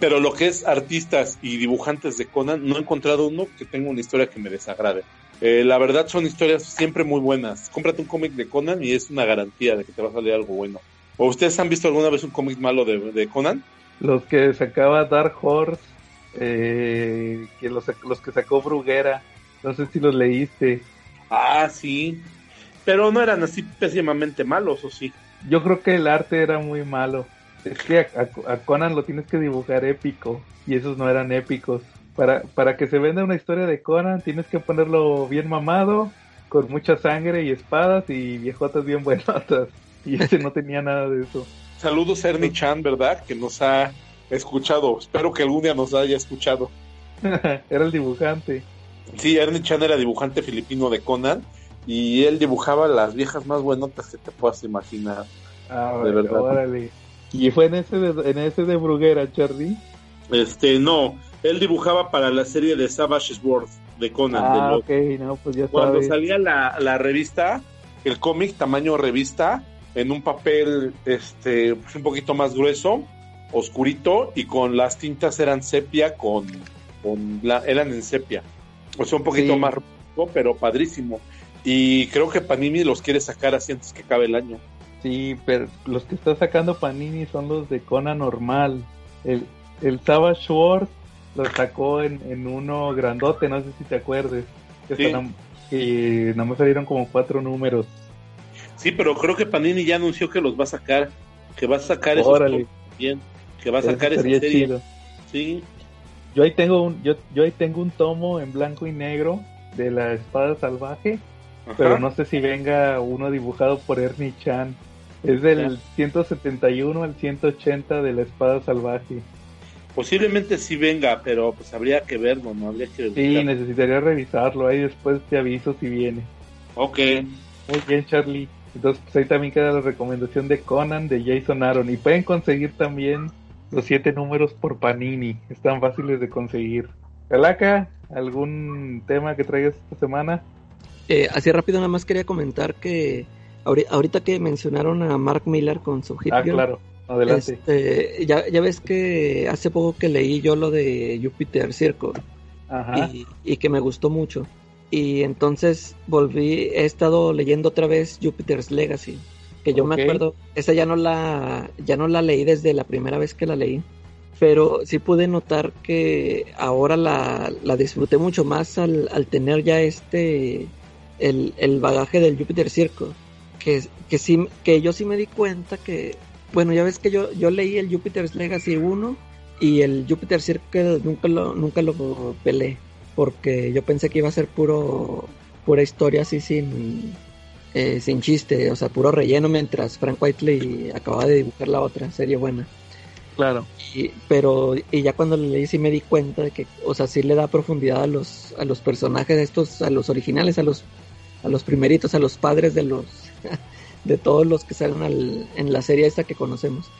Pero lo que es artistas y dibujantes de Conan, no he encontrado uno que tenga una historia que me desagrade. Eh, la verdad son historias siempre muy buenas. Cómprate un cómic de Conan y es una garantía de que te va a salir algo bueno. ¿O ustedes han visto alguna vez un cómic malo de, Conan? Los que sacaba Dark Horse, eh, que los, los que sacó Bruguera, no sé si los leíste. Ah, sí. Pero no eran así pésimamente malos, ¿o sí? Yo creo que el arte era muy malo. Es que a, Conan lo tienes que dibujar épico y esos no eran épicos. Para, para que se venda una historia de Conan tienes que ponerlo bien mamado, con mucha sangre y espadas y viejotas bien buenotas. Y ese no tenía nada de eso. Saludos a Ernie Chan, ¿verdad? Que nos ha escuchado. Espero que algún día nos haya escuchado. era el dibujante. Sí, Ernie Chan era dibujante filipino de Conan y él dibujaba las viejas más buenotas que te puedas imaginar. Ah, de verdad. Órale. ¿Y fue en ese de, en ese de Bruguera, Charlie? Este, no. Él dibujaba para la serie de Savage Sword de Conan. Ah, ok, no, pues ya Cuando salía la, la revista, el cómic tamaño revista, en un papel este pues un poquito más grueso, oscurito y con las tintas eran sepia con, con la, eran en sepia. O sea, un poquito Sí. más rojo, pero padrísimo. Y creo que Panini los quiere sacar así antes que acabe el año. Sí, pero los que está sacando Panini son los de Conan normal. El, el Savage Sword lo sacó en, en uno grandote, no sé si te acuerdes. Que, Sí. nada más salieron como cuatro números. Sí, pero creo que Panini ya anunció que los va a sacar, que va a sacar Órale. bien, que va a sacar esa serie. chido. Sí, Yo ahí tengo un, yo, yo ahí tengo un tomo en blanco y negro de la espada salvaje, ajá. pero no sé si venga uno dibujado por Ernie Chan. Es del Ya. 171 al 180 de la espada salvaje. Posiblemente sí venga, pero pues habría que verlo, ¿no? Habría que Sí, necesitaría revisarlo. Ahí después te aviso si viene. Ok, Muy bien, Charlie. Entonces, pues ahí también queda la recomendación de Conan de Jason Aaron. Y pueden conseguir también los siete números por Panini. Están fáciles de conseguir. Calaca, ¿algún tema que traigas esta semana? Eh, así rápido nada más quería comentar que ahorita que mencionaron a Mark Miller con su Hit Ah, Girl, claro. Adelante. este, ya, ya ves que hace poco que leí yo lo de Jupiter Circle Ajá. y, y que me gustó mucho. Y entonces volví, he estado leyendo otra vez Jupiter's Legacy, que yo me acuerdo, esa ya no la, ya no la leí desde la primera vez que la leí, pero sí pude notar que ahora la, la disfruté mucho más al, al tener ya este, el, el bagaje del Jupiter Circle, que, que sí, que yo sí me di cuenta que, bueno, ya ves que yo, yo leí el Jupiter's Legacy 1 y el Jupiter Circle nunca lo, nunca lo pelé porque yo pensé que iba a ser puro pura historia así sin eh, sin chiste, o sea, puro relleno mientras Frank Whiteley acababa de dibujar la otra serie buena. Claro. Y, pero y ya cuando lo leí sí me di cuenta de que, o sea, sí le da profundidad a los a los personajes estos, a los originales, a los a los primeritos, a los padres de los de todos los que salen al- en la serie esta que conocemos.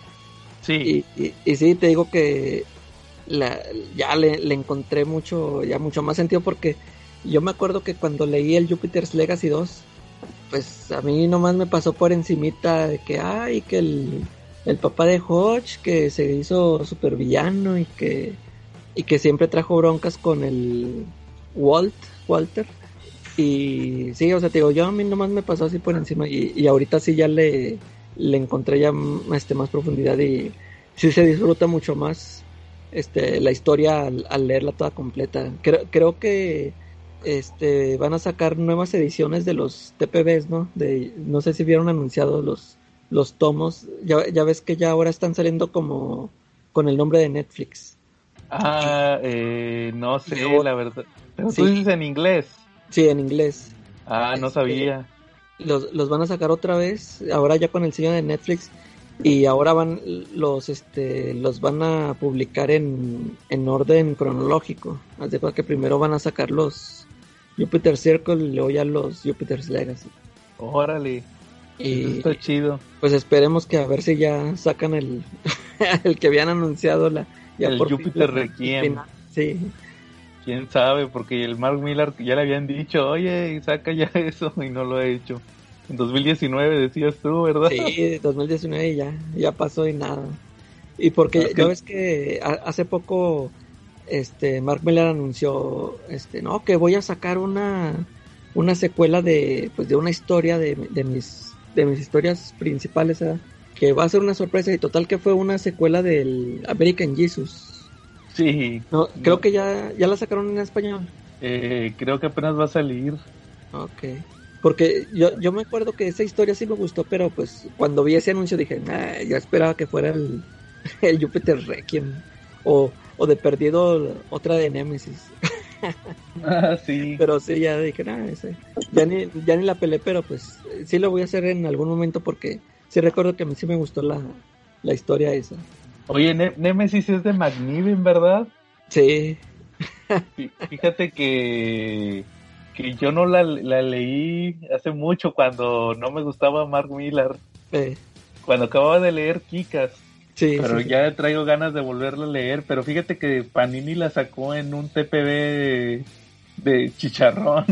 Sí. Y, y, y sí, te digo que la, ya le, le encontré mucho, ya mucho más sentido porque yo me acuerdo que cuando leí el Jupiter's Legacy 2, pues a mí nomás me pasó por encimita de que, ay, que el, el papá de Hodge que se hizo super villano y que, y que siempre trajo broncas con el Walt, Walter. Y sí, o sea, te digo, yo a mí nomás me pasó así por encima y, y ahorita sí ya le, le encontré ya este, más profundidad y sí se disfruta mucho más este, la historia al, al leerla toda completa. Creo, creo que este, van a sacar nuevas ediciones de los TPBs, ¿no? De, no sé si vieron anunciados los, los tomos. Ya, ya ves que ya ahora están saliendo como con el nombre de Netflix. Ah, eh, no sé, Yo- la verdad. Pero Sí. tú dices en inglés. Sí, en inglés. Ah, no Este, sabía. los, los van a sacar otra vez, ahora ya con el sello de Netflix, y ahora van los este los van a publicar en, en orden cronológico. Haz de que primero van a sacar los Jupiter Circle y luego ya los Jupiter's Legacy. Órale. Eso Y está chido. pues esperemos que a ver si ya sacan el, el que habían anunciado la ya El por la- Requiem. Sí, Quién sabe, porque el Mark Miller ya le habían dicho, oye, saca ya eso, y no lo ha hecho. En 2019 decías tú, ¿verdad? Sí, 2019 ya, ya pasó y nada. Y porque ya ves que ha- hace poco este Mark Miller anunció este no que voy a sacar una una secuela de pues de una historia de, de mis de mis historias principales que va a ser una sorpresa y total que fue una secuela del American Jesus. Sí, No, creo que ya ya la sacaron en español. eh, creo que apenas va a salir. Ok. Porque yo, yo me acuerdo que esa historia sí me gustó, pero pues cuando vi ese anuncio dije, nah, yo esperaba que fuera el, el Jupiter Requiem. O, o de perdido otra de Nemesis. Ah, sí. Pero sí, ya dije, nah, ese. Ya ni, ya ni la pelé, pero pues sí lo voy a hacer en algún momento porque sí recuerdo que a mí sí me gustó la, la historia esa. Oye, Ne- Nemesis es de Magniven, ¿verdad? Sí, Fí- Fíjate que, que yo no la, la leí hace mucho cuando no me gustaba Mark Miller. eh, Cuando acababa de leer Kikas. sí, Pero sí, sí. ya traigo ganas de volverla a leer. Pero fíjate que Panini la sacó en un TPB de chicharrón.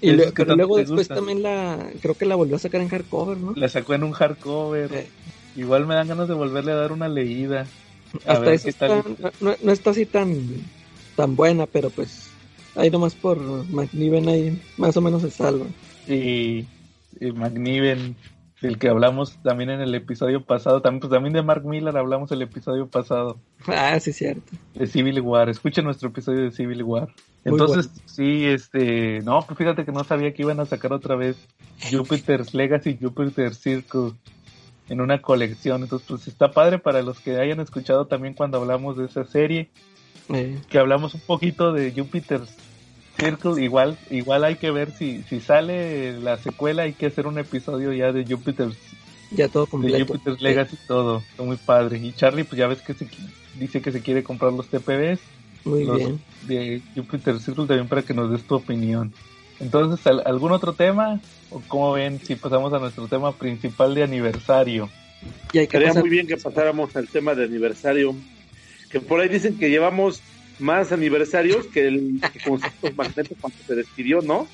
Y Esos lue- que pero luego después también la, creo que la volvió a sacar en hardcover, ¿no? La sacó en un hardcover. Eh. Igual me dan ganas de volverle a dar una leída. Hasta eso está, no, no, está así tan, tan buena, pero pues ahí nomás por McNiven ahí más o menos se salva. Y, y McNiven, del que hablamos también en el episodio pasado, también, pues también de Mark Miller hablamos el episodio pasado. Ah, sí, cierto. De Civil War, escuchen nuestro episodio de Civil War. Entonces, sí, este, no, pues fíjate que no sabía que iban a sacar otra vez Jupiter's Legacy Jupiter's Circle en una colección. Entonces, pues está padre para los que hayan escuchado también cuando hablamos de esa serie, Eh, que hablamos un poquito de Jupiter's Circle. Igual, igual hay que ver si, si sale la secuela, hay que hacer un episodio ya de Jupiter's, ya todo de. Jupiter's Legacy todo. Está muy padre. Y Charlie, pues ya ves que se, dice que se quiere comprar los TPBs. Muy los bien. de Jupiter Circle también para que nos des tu opinión. Entonces, ¿al- ¿algún otro tema? ¿O cómo ven si pasamos a nuestro tema principal de aniversario? Y hay que Estaría pasar- muy bien que pasáramos al tema de aniversario. Que por ahí dicen que llevamos más aniversarios que el que concepto magneto cuando se despidió, ¿no?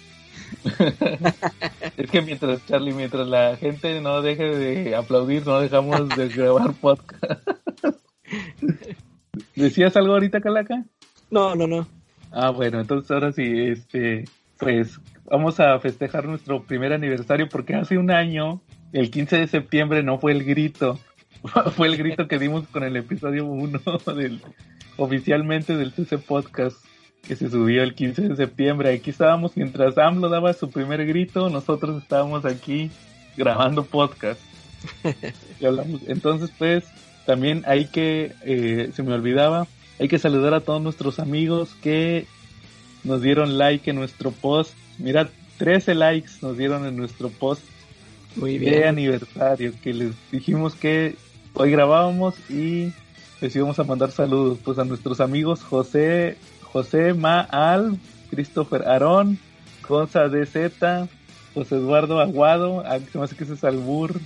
Es que mientras, Charlie, mientras la gente no deje de aplaudir, no dejamos de grabar podcast. ¿Decías algo ahorita, Calaca? No, no, no. Ah, bueno, entonces ahora sí, este, pues vamos a festejar nuestro primer aniversario porque hace un año, el 15 de septiembre, no fue el grito, fue el grito que dimos con el episodio 1 del, oficialmente del CC Podcast que se subió el 15 de septiembre. Aquí estábamos mientras AMLO daba su primer grito, nosotros estábamos aquí grabando podcast. Y hablamos. Entonces, pues, también hay que, eh, se me olvidaba, hay que saludar a todos nuestros amigos que nos dieron like en nuestro post. Mira, 13 likes nos dieron en nuestro post Muy de bien. aniversario, que les dijimos que hoy grabábamos y les íbamos a mandar saludos pues a nuestros amigos José, José Maal, Christopher Aarón, Gonza DZ, José Eduardo Aguado, ah, se me hace que ese es Albur,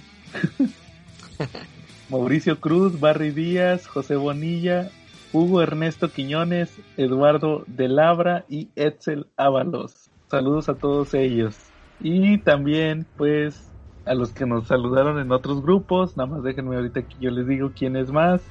Mauricio Cruz, Barry Díaz, José Bonilla, Hugo Ernesto Quiñones, Eduardo de Labra y Etzel Ábalos. Saludos a todos ellos. Y también, pues, a los que nos saludaron en otros grupos, nada más déjenme ahorita que yo les digo quién es más.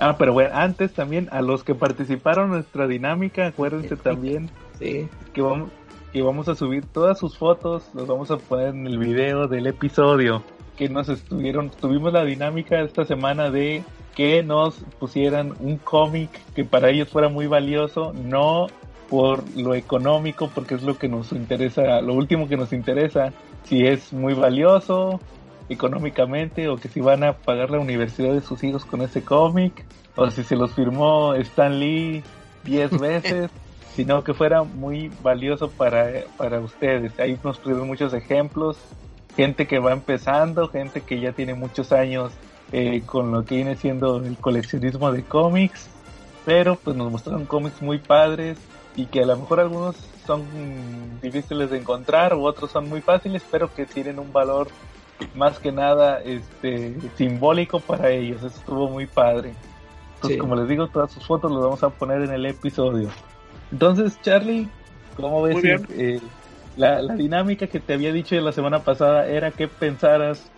Ah, pero bueno, antes también a los que participaron en nuestra dinámica, acuérdense también Sí. que vamos, que vamos a subir todas sus fotos, los vamos a poner en el video del episodio que nos estuvieron, tuvimos la dinámica esta semana de que nos pusieran un cómic que para ellos fuera muy valioso, no por lo económico, porque es lo que nos interesa, lo último que nos interesa, si es muy valioso económicamente o que si van a pagar la universidad de sus hijos con ese cómic, o si se los firmó Stan Lee 10 veces sino que fuera muy valioso para, para ustedes. Ahí nos pusieron muchos ejemplos, gente que va empezando, gente que ya tiene muchos años eh, con lo que viene siendo el coleccionismo de cómics, pero pues nos mostraron cómics muy padres y que a lo mejor algunos son difíciles de encontrar u otros son muy fáciles, pero que tienen un valor más que nada este simbólico para ellos. Eso estuvo muy padre. Entonces, Sí. como les digo, todas sus fotos las vamos a poner en el episodio. Entonces, Charlie, ¿cómo ves? Eh, la, la dinámica que te había dicho la semana pasada era que pensaras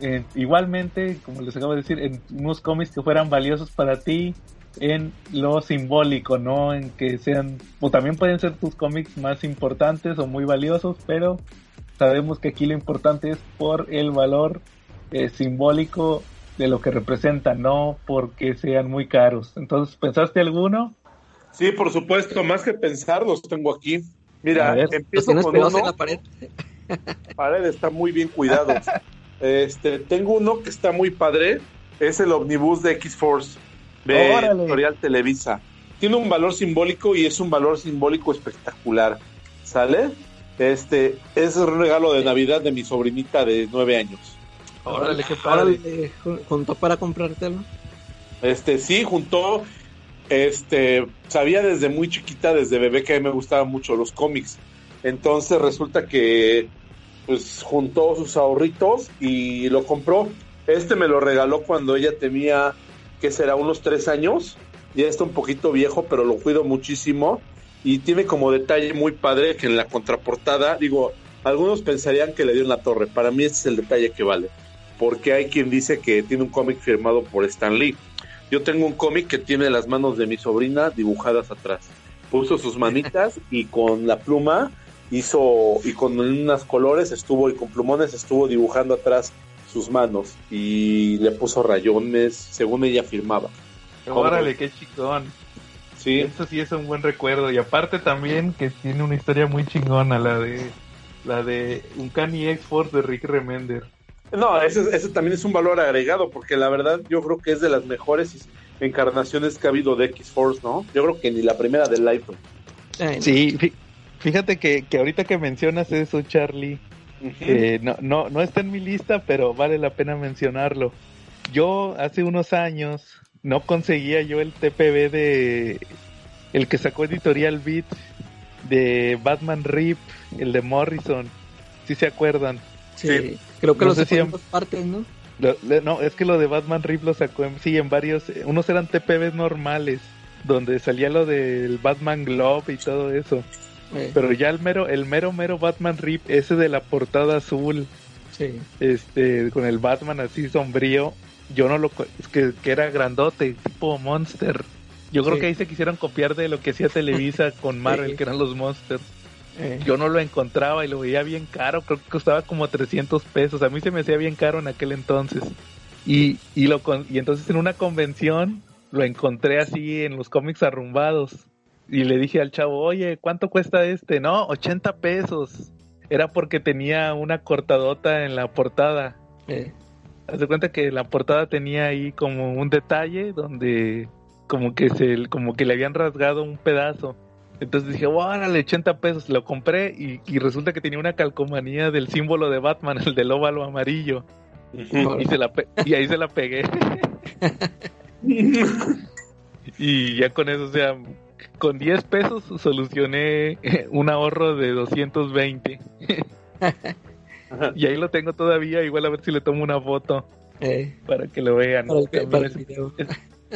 eh, igualmente, como les acabo de decir, en unos cómics que fueran valiosos para ti en lo simbólico, no en que sean, o también pueden ser tus cómics más importantes o muy valiosos, pero sabemos que aquí lo importante es por el valor eh, simbólico de lo que representan, no porque sean muy caros. Entonces, ¿pensaste alguno? Sí, por supuesto, más que pensar, los tengo aquí. Mira, ver. Empiezo con uno. en la pared. pared está muy bien cuidado. este, tengo uno que está muy padre, es el omnibus de X-Force de Órale. Editorial Televisa. Tiene un valor simbólico y es un valor simbólico espectacular. ¿Sale? Este es un regalo de Navidad de mi sobrinita de nueve años. Órale, qué padre. Órale, jun- juntó para comprártelo. Este, sí, juntó, este, sabía desde muy chiquita, desde bebé, que a mí me gustaban mucho los cómics. Entonces resulta que, pues, juntó sus ahorritos y lo compró. Este me lo regaló cuando ella tenía, que será, unos tres años. Ya está un poquito viejo, pero lo cuido muchísimo. Y tiene como detalle muy padre que en la contraportada, digo, algunos pensarían que le dio en la torre. Para mí este es el detalle que vale. Porque hay quien dice que tiene un cómic firmado por Stan Lee. Yo tengo un cómic que tiene las manos de mi sobrina dibujadas atrás. Puso sus manitas y con la pluma hizo, y con unas colores estuvo, y con plumones estuvo dibujando atrás sus manos y le puso rayones, según ella firmaba. Órale, qué chingón. Sí. Eso sí es un buen recuerdo. Y aparte también que tiene una historia muy chingona, la de la de Uncanny X-Force de Rick Remender. No, ese, ese también es un valor agregado, porque la verdad yo creo que es de las mejores encarnaciones que ha habido de X-Force, ¿no? Yo creo que ni la primera del Life. Sí, fíjate que, que ahorita que mencionas eso, Charlie, eh, no, no, no está en mi lista, pero vale la pena mencionarlo. Yo hace unos años no conseguía yo el TPB de el que sacó Editorial Beat de Batman Rip, el de Morrison. Si se acuerdan? Sí, creo que lo sacó en dos partes, ¿no? no, es que lo de Batman Rip lo sacó en, sí, en varios, unos eran TPBs normales, donde salía lo del Batman Glove y todo eso. Eh. Pero ya el mero, el mero, mero Batman Rip, ese de la portada azul, este, con el Batman así sombrío, yo no lo, es que, era grandote, tipo Monster. Yo creo que ahí se quisieron copiar de lo que hacía Televisa con Marvel, que eran los Monsters. Eh. Yo no lo encontraba y lo veía bien caro, creo que costaba como 300 pesos. A mí se me hacía bien caro en aquel entonces. Y, y, lo, y entonces en una convención lo encontré así en los cómics arrumbados y le dije al chavo, oye, ¿cuánto cuesta este? No, 80 pesos. Era porque tenía una cortadota en la portada. Eh. Haz de cuenta que la portada tenía ahí como un detalle donde como que se como que le habían rasgado un pedazo. Entonces dije, órale, 80 pesos. Lo compré y, y, resulta que tenía una calcomanía del símbolo de Batman, el del óvalo amarillo. y, se la y ahí se la pegué. y ya con eso, o sea, con 10 pesos solucioné un ahorro de 220. y ahí lo tengo todavía, igual a ver si le tomo una foto eh. para que lo vean.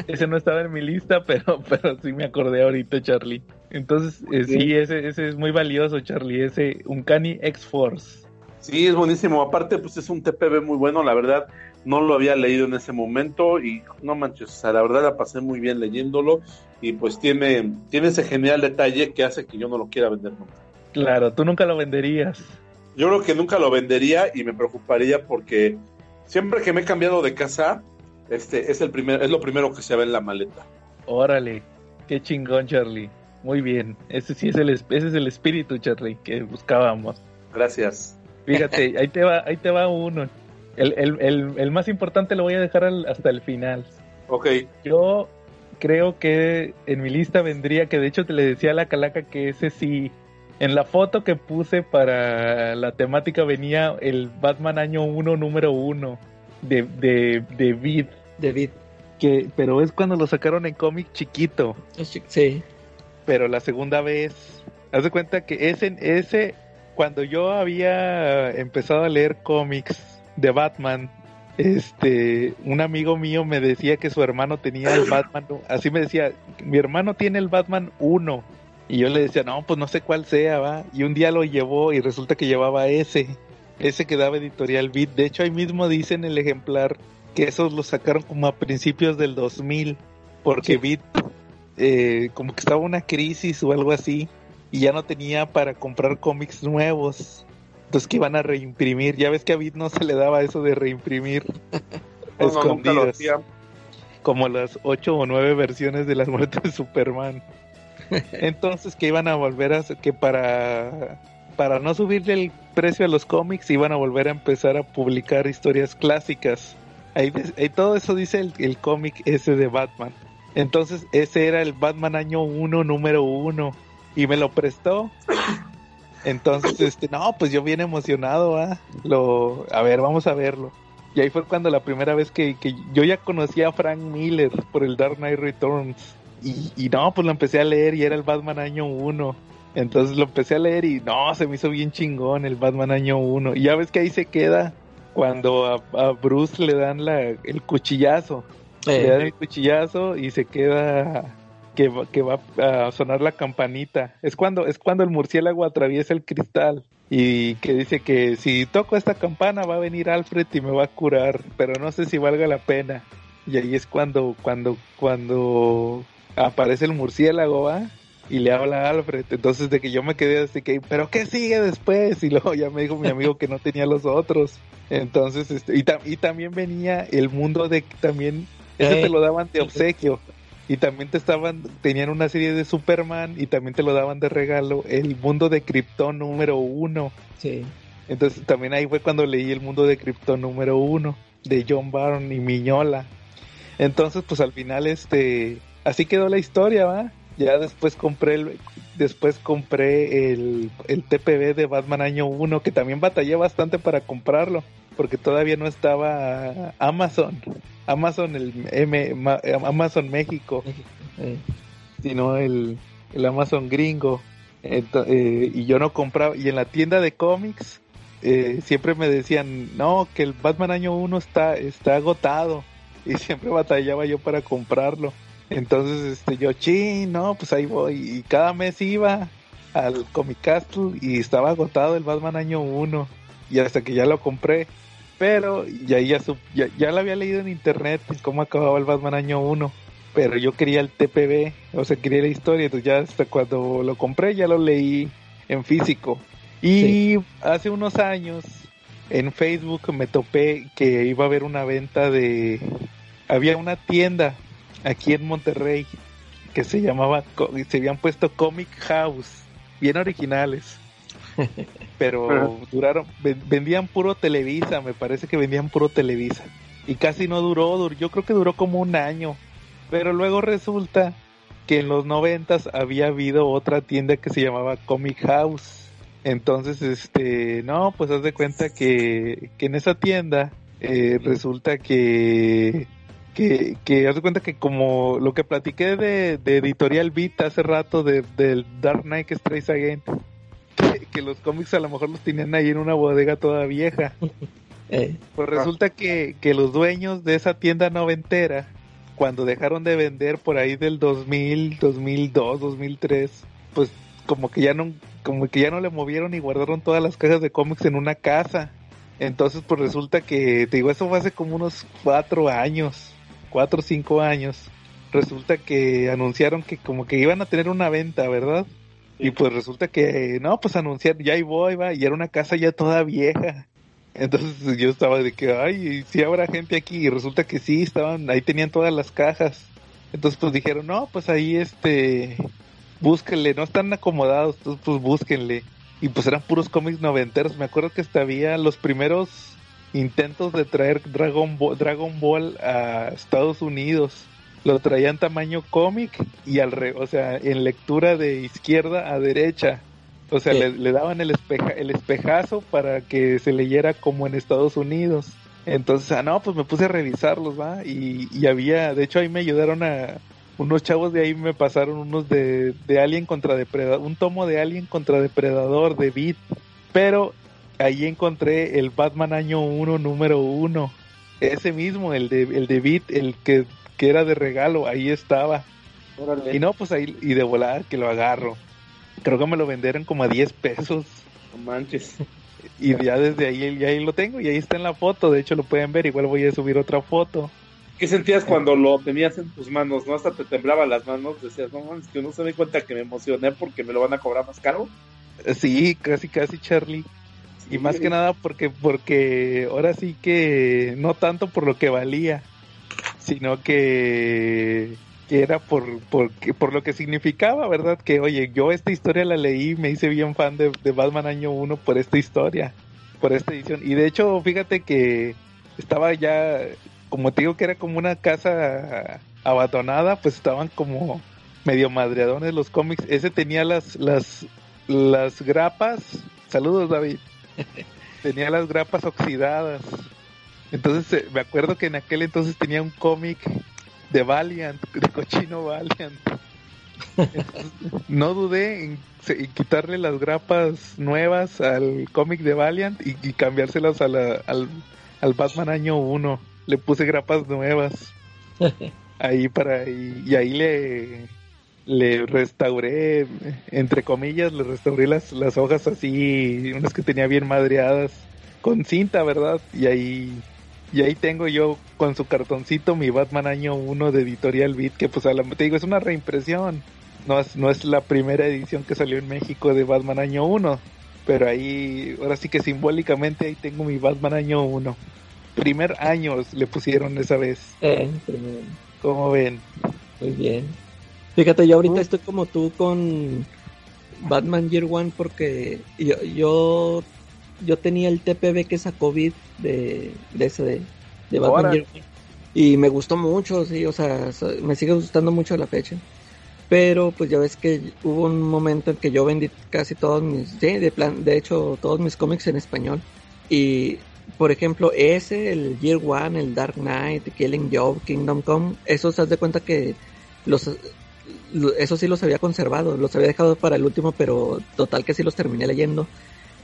ese, no estaba en mi lista, pero, pero sí me acordé ahorita, Charlie. Entonces, eh, sí, ese, ese es muy valioso, Charlie, ese Uncanny X-Force. Sí, es buenísimo. Aparte, pues es un TPB muy bueno, la verdad no lo había leído en ese momento y no manches, o sea, la verdad la pasé muy bien leyéndolo y pues tiene, tiene ese genial detalle que hace que yo no lo quiera vender nunca. Claro, tú nunca lo venderías. Yo creo que nunca lo vendería y me preocuparía porque siempre que me he cambiado de casa, este es el primer, es lo primero que se ve en la maleta. Órale, qué chingón, Charlie. Muy bien, ese sí es el, ese es el espíritu, Charlie, que buscábamos. Gracias. Fíjate, ahí te va, ahí te va uno. El, el, el, más importante lo voy a dejar hasta el final. Ok. Yo creo que en mi lista vendría, que de hecho te le decía a la calaca que ese sí, en la foto que puse para la temática venía el Batman año 1, número 1, de, de, de Vid. De Vid. Que, pero es cuando lo sacaron en cómic chiquito. Sí. Pero la segunda vez, haz de cuenta que ese, ese, cuando yo había empezado a leer cómics de Batman, este, un amigo mío me decía que su hermano tenía el Batman, así me decía, mi hermano tiene el Batman 1. Y yo le decía, no, pues no sé cuál sea, va. Y un día lo llevó y resulta que llevaba ese, ese que daba editorial Beat. De hecho, ahí mismo dice en el ejemplar que esos lo sacaron como a principios del 2000, porque Beat, eh, como que estaba una crisis o algo así, y ya no tenía para comprar cómics nuevos. Entonces que iban a reimprimir. Ya ves que a Bit no se le daba eso de reimprimir escondidas. como las ocho o nueve versiones de las muertes de Superman. Entonces que iban a volver a que para para no subirle el precio a los cómics iban a volver a empezar a publicar historias clásicas. Ahí, todo eso dice el, el cómic ese de Batman. Entonces ese era el Batman año 1 número 1 y me lo prestó entonces, este, no, pues yo bien emocionado, ¿ah? Lo, a ver, vamos a verlo. Y ahí fue cuando la primera vez que, que yo ya conocía a Frank Miller por el Dark Knight Returns. Y, y no, pues lo empecé a leer y era el Batman año 1. Entonces lo empecé a leer y no, se me hizo bien chingón el Batman año 1. Y ya ves que ahí se queda cuando a, Bruce le dan la, el cuchillazo. Le dan el cuchillazo y se queda que, va a sonar la campanita. Es cuando, es cuando el murciélago atraviesa el cristal y que dice que si toco esta campana va a venir Alfred y me va a curar, pero no sé si valga la pena. Y ahí es cuando, cuando, cuando aparece el murciélago, ¿va? Y le habla a Alfred. Entonces de que yo me quedé así que, ¿pero qué sigue después? Y luego ya me dijo mi amigo que no tenía los otros. Entonces, este, y, y también venía el mundo de también, ese te lo daban de obsequio. Y también te estaban, tenían una serie de Superman y también te lo daban de regalo, el mundo de Krypton número uno. Sí. Entonces también ahí fue cuando leí el mundo de Krypton número uno, de John Byrne y Miñola. Entonces, pues al final, este, así quedó la historia, ¿va? Ya después compré el, después compré el, el TPB de Batman año 1, que también batallé bastante para comprarlo, porque todavía no estaba Amazon. Amazon el M, Amazon México, sino el, el Amazon gringo. Eh, y yo no compraba, y en la tienda de cómics eh, siempre me decían, no, que el Batman año 1 está, está agotado y siempre batallaba yo para comprarlo. Entonces, este, yo, ching, no, pues ahí voy. Y cada mes iba al Comic Castle y estaba agotado el Batman año 1. Y hasta que ya lo compré. Pero ya, ya, ya, ya lo había leído en internet cómo acababa el Batman año 1. Pero yo quería el TPB, o sea, quería la historia. Entonces ya hasta cuando lo compré ya lo leí en físico. Y hace unos años en Facebook me topé que iba a haber una venta de... Había una tienda aquí en Monterrey que se llamaba, se habían puesto Comic House, bien originales. Pero duraron, vendían puro Televisa, me parece que vendían puro Televisa. Y casi no duró, yo creo que duró como un año. Pero luego resulta que en los noventas había habido otra tienda que se llamaba Comic House. Entonces, este, no, pues haz de cuenta que, que en esa tienda eh, resulta que que, que haz de cuenta que como lo que platiqué de, Editorial Beat hace rato de, del Dark Knight Strays Again, que, los cómics a lo mejor los tenían ahí en una bodega toda vieja. Eh. Pues resulta que, que los dueños de esa tienda noventera, cuando dejaron de vender por ahí del 2000, 2002, 2003, pues como que ya no, como que ya no le movieron y guardaron todas las cajas de cómics en una casa. Entonces, pues resulta que, te digo, eso fue hace como unos cuatro años cuatro o cinco años, resulta que anunciaron que como que iban a tener una venta, ¿verdad? Y pues resulta que, no, pues anunciaron, ya ahí voy, va, y era una casa ya toda vieja. Entonces yo estaba de que, ay, si habrá gente aquí, y resulta que sí, estaban, ahí tenían todas las cajas. Entonces pues dijeron, no, pues ahí este, búsquenle, no están acomodados, entonces pues búsquenle. Y pues eran puros cómics noventeros, me acuerdo que hasta había los primeros intentos de traer Dragon Ball, Dragon Ball a Estados Unidos. Lo traían tamaño cómic y al re, o sea, en lectura de izquierda a derecha. O sea, le, daban el, espeja, el espejazo para que se leyera como en Estados Unidos. Entonces, ah, no, pues me puse a revisarlos, ¿va? Y, y había, de hecho ahí me ayudaron a, unos chavos de ahí me pasaron unos de, de Alien contra Depredador, un tomo de Alien contra Depredador de Beat. Pero ahí encontré el Batman año 1 número 1. Ese mismo, el de, el de Beat, el que, era de regalo, ahí estaba. Y no, pues ahí, y de volar que lo agarro. Creo que me lo vendieron como a 10 pesos. No manches. Y ya desde ahí, ya ahí lo tengo y ahí está en la foto. De hecho, lo pueden ver. Igual voy a subir otra foto. ¿Qué sentías cuando lo tenías en tus manos? ¿No? Hasta te temblaban las manos. Decías, no mames, que no se me cuenta que me emocioné porque me lo van a cobrar más caro. Sí, casi, casi, Charlie. Y más que nada porque, porque ahora sí que no tanto por lo que valía, sino que, que era por, por, por lo que significaba, ¿verdad? Que, oye, yo esta historia la leí, me hice bien fan de, de Batman Año 1 por esta historia, por esta edición. Y de hecho, fíjate que estaba ya, como te digo que era como una casa abandonada, pues estaban como medio madreadones los cómics. Ese tenía las, las, las grapas. Saludos, David tenía las grapas oxidadas. Entonces eh, me acuerdo que en aquel entonces tenía un cómic de Valiant, de cochino Valiant. no dudé en, quitarle las grapas nuevas al cómic de Valiant y, cambiárselas al, al Batman año 1. Le puse grapas nuevas. Ahí para y ahí le le restauré, entre comillas, le restauré las, las hojas así, unas que tenía bien madreadas, con cinta, ¿verdad? Y ahí, Y ahí tengo yo con su cartoncito mi Batman año 1 de Editorial Beat, que pues a la, te digo, es una reimpresión. No es, no es la primera edición que salió en México de Batman año 1. Pero ahí, ahora sí que simbólicamente ahí tengo mi Batman año 1. Primer año le pusieron esa vez. Eh, primero. ¿Cómo ven? Muy bien. Fíjate, yo ahorita estoy como tú con Batman Year One porque yo, yo, yo tenía el TPB que sacó Beat de, de ese de, de Batman. Y me gustó mucho, sí, o sea, me sigue gustando mucho a la fecha. Pero pues ya ves que hubo un momento en que yo vendí casi todos mis, sí, de plan, de hecho todos mis cómics en español. Y por ejemplo, ese, el Year One, el Dark Knight, Killing Joke, Kingdom Come, esos haz de cuenta que los lo- esos sí los había conservado, los había dejado para el último, pero total que sí los terminé leyendo.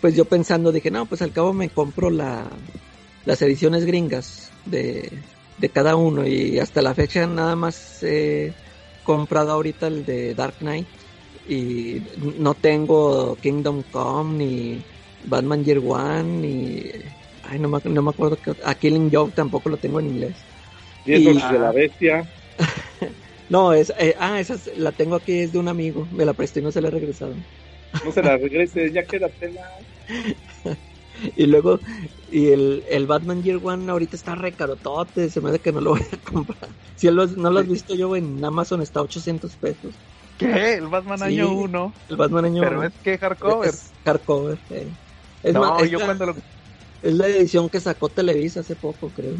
Pues yo pensando dije, no, pues al cabo me compro la, las ediciones gringas de, de cada uno y hasta la fecha nada más he comprado ahorita el de Dark Knight y no tengo Kingdom Come ni Batman Year One ni ay no me, no me acuerdo que a Killing Joke tampoco lo tengo en inglés. Y- noches de la bestia. No, es, eh, ah, esa es- la tengo aquí, es de un amigo, me la presté y no se la he regresado. No se la regrese, ya quédatela. Y luego, y el, el Batman Year One ahorita está recarotote, se me hace que no lo voy a comprar. Si lo- no lo has visto yo en Amazon, está a 800 pesos. ¿Qué? El Batman Sí. año 1. El Batman año Pero es que hardcover. es hardcover. eh. Es, no, más, es yo la, cuando lo... es la edición que sacó Televisa hace poco, creo.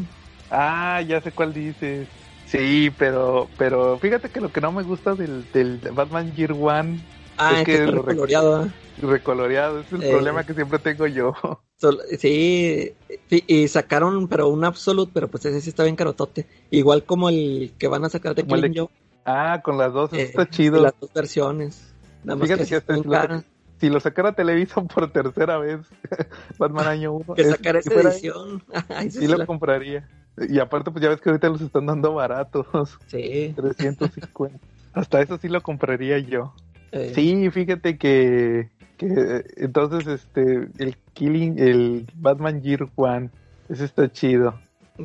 Ah, ya sé cuál dices. Sí, pero pero fíjate que lo que no me gusta del, del Batman Year One Ah, Es es que que está lo rec- recoloreado, ¿eh? recoloreado, es el Eh. problema que siempre tengo yo. Sol- Sí, y, sacaron, pero un Absolute, pero pues ese sí está bien carotote. Igual como el que van a sacar de Killing Joke. Ah, con las dos, eh, está chido. Las dos versiones. Nada más Fíjate que, que sí si lo, si lo sacara Televisa por tercera vez, Batman año 1, que sacar esa edición. Ay, sí, lo compraría. Y aparte, pues ya ves que ahorita los están dando baratos, sí, 350. Hasta eso sí lo compraría yo. Eh, Sí, fíjate que, que entonces este el Killing, el Batman Year One, ese está chido.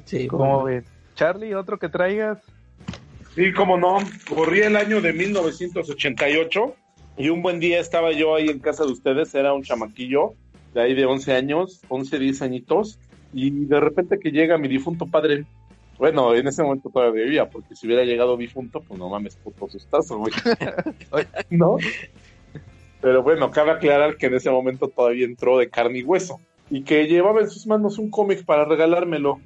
sí, ¿Cómo bueno. ven? Charlie, otro que traigas. Sí, cómo no. Corrí el año de 1988 y un buen día estaba yo ahí en casa de ustedes, era un chamaquillo de ahí de 11 años, 11, 10 añitos, y de repente que llega mi difunto padre. Bueno, en ese momento todavía vivía, porque si hubiera llegado difunto, pues no mames, puto sustazo, güey. ¿No? Pero bueno, cabe aclarar que en ese momento todavía entró de carne y hueso y que llevaba en sus manos un cómic para regalármelo.